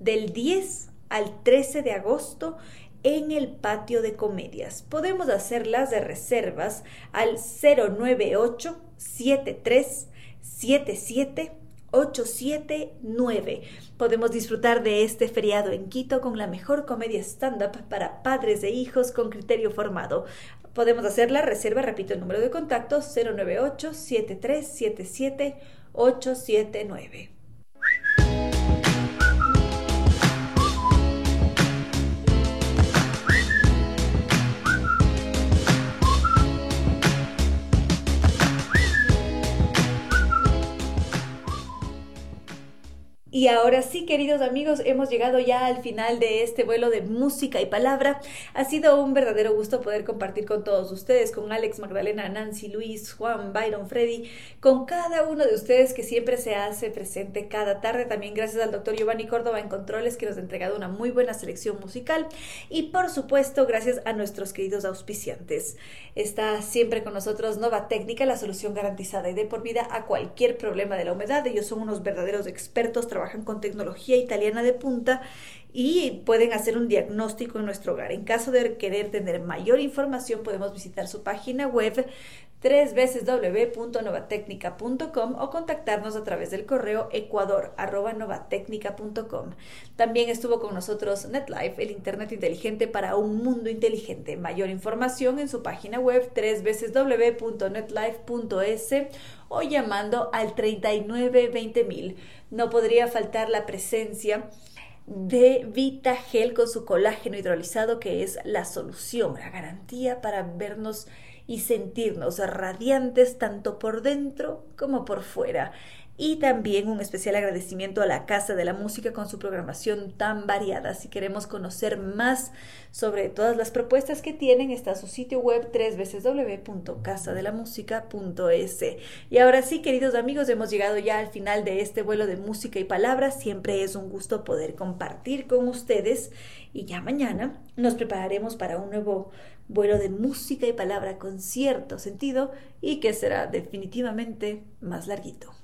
del 10 al 13 de agosto en el patio de comedias. Podemos hacerlas de reservas al 098 73 77 879. Podemos disfrutar de este feriado en Quito con la mejor comedia stand-up para padres e hijos con criterio formado. Podemos hacer la reserva, repito el número de contacto 098 7377 879. Y ahora sí, queridos amigos, hemos llegado ya al final de este vuelo de música y palabra. Ha sido un verdadero gusto poder compartir con todos ustedes, con Alex, Magdalena, Nancy, Luis, Juan, Byron, Freddy, con cada uno de ustedes que siempre se hace presente cada tarde. También gracias al doctor Giovanni Córdoba en Controles que nos ha entregado una muy buena selección musical. Y por supuesto, gracias a nuestros queridos auspiciantes. Está siempre con nosotros Nova Técnica, la solución garantizada y de por vida a cualquier problema de la humedad. Ellos son unos verdaderos expertos trabajando trabajan con tecnología italiana de punta y pueden hacer un diagnóstico en nuestro hogar. En caso de querer tener mayor información, podemos visitar su página web www.novatecnica.com o contactarnos a través del correo ecuador.novatecnica.com. También estuvo con nosotros NetLife, el Internet inteligente para un mundo inteligente. Mayor información en su página web www.netlife.es o llamando al 39 No podría faltar la presencia de VitaGel con su colágeno hidrolizado que es la solución, la garantía para vernos y sentirnos radiantes tanto por dentro como por fuera y también un especial agradecimiento a la Casa de la Música con su programación tan variada. Si queremos conocer más sobre todas las propuestas que tienen, está su sitio web www.casadelamusica.es. Y ahora sí, queridos amigos, hemos llegado ya al final de este vuelo de música y palabras. Siempre es un gusto poder compartir con ustedes y ya mañana nos prepararemos para un nuevo vuelo de música y palabra con cierto sentido y que será definitivamente más larguito.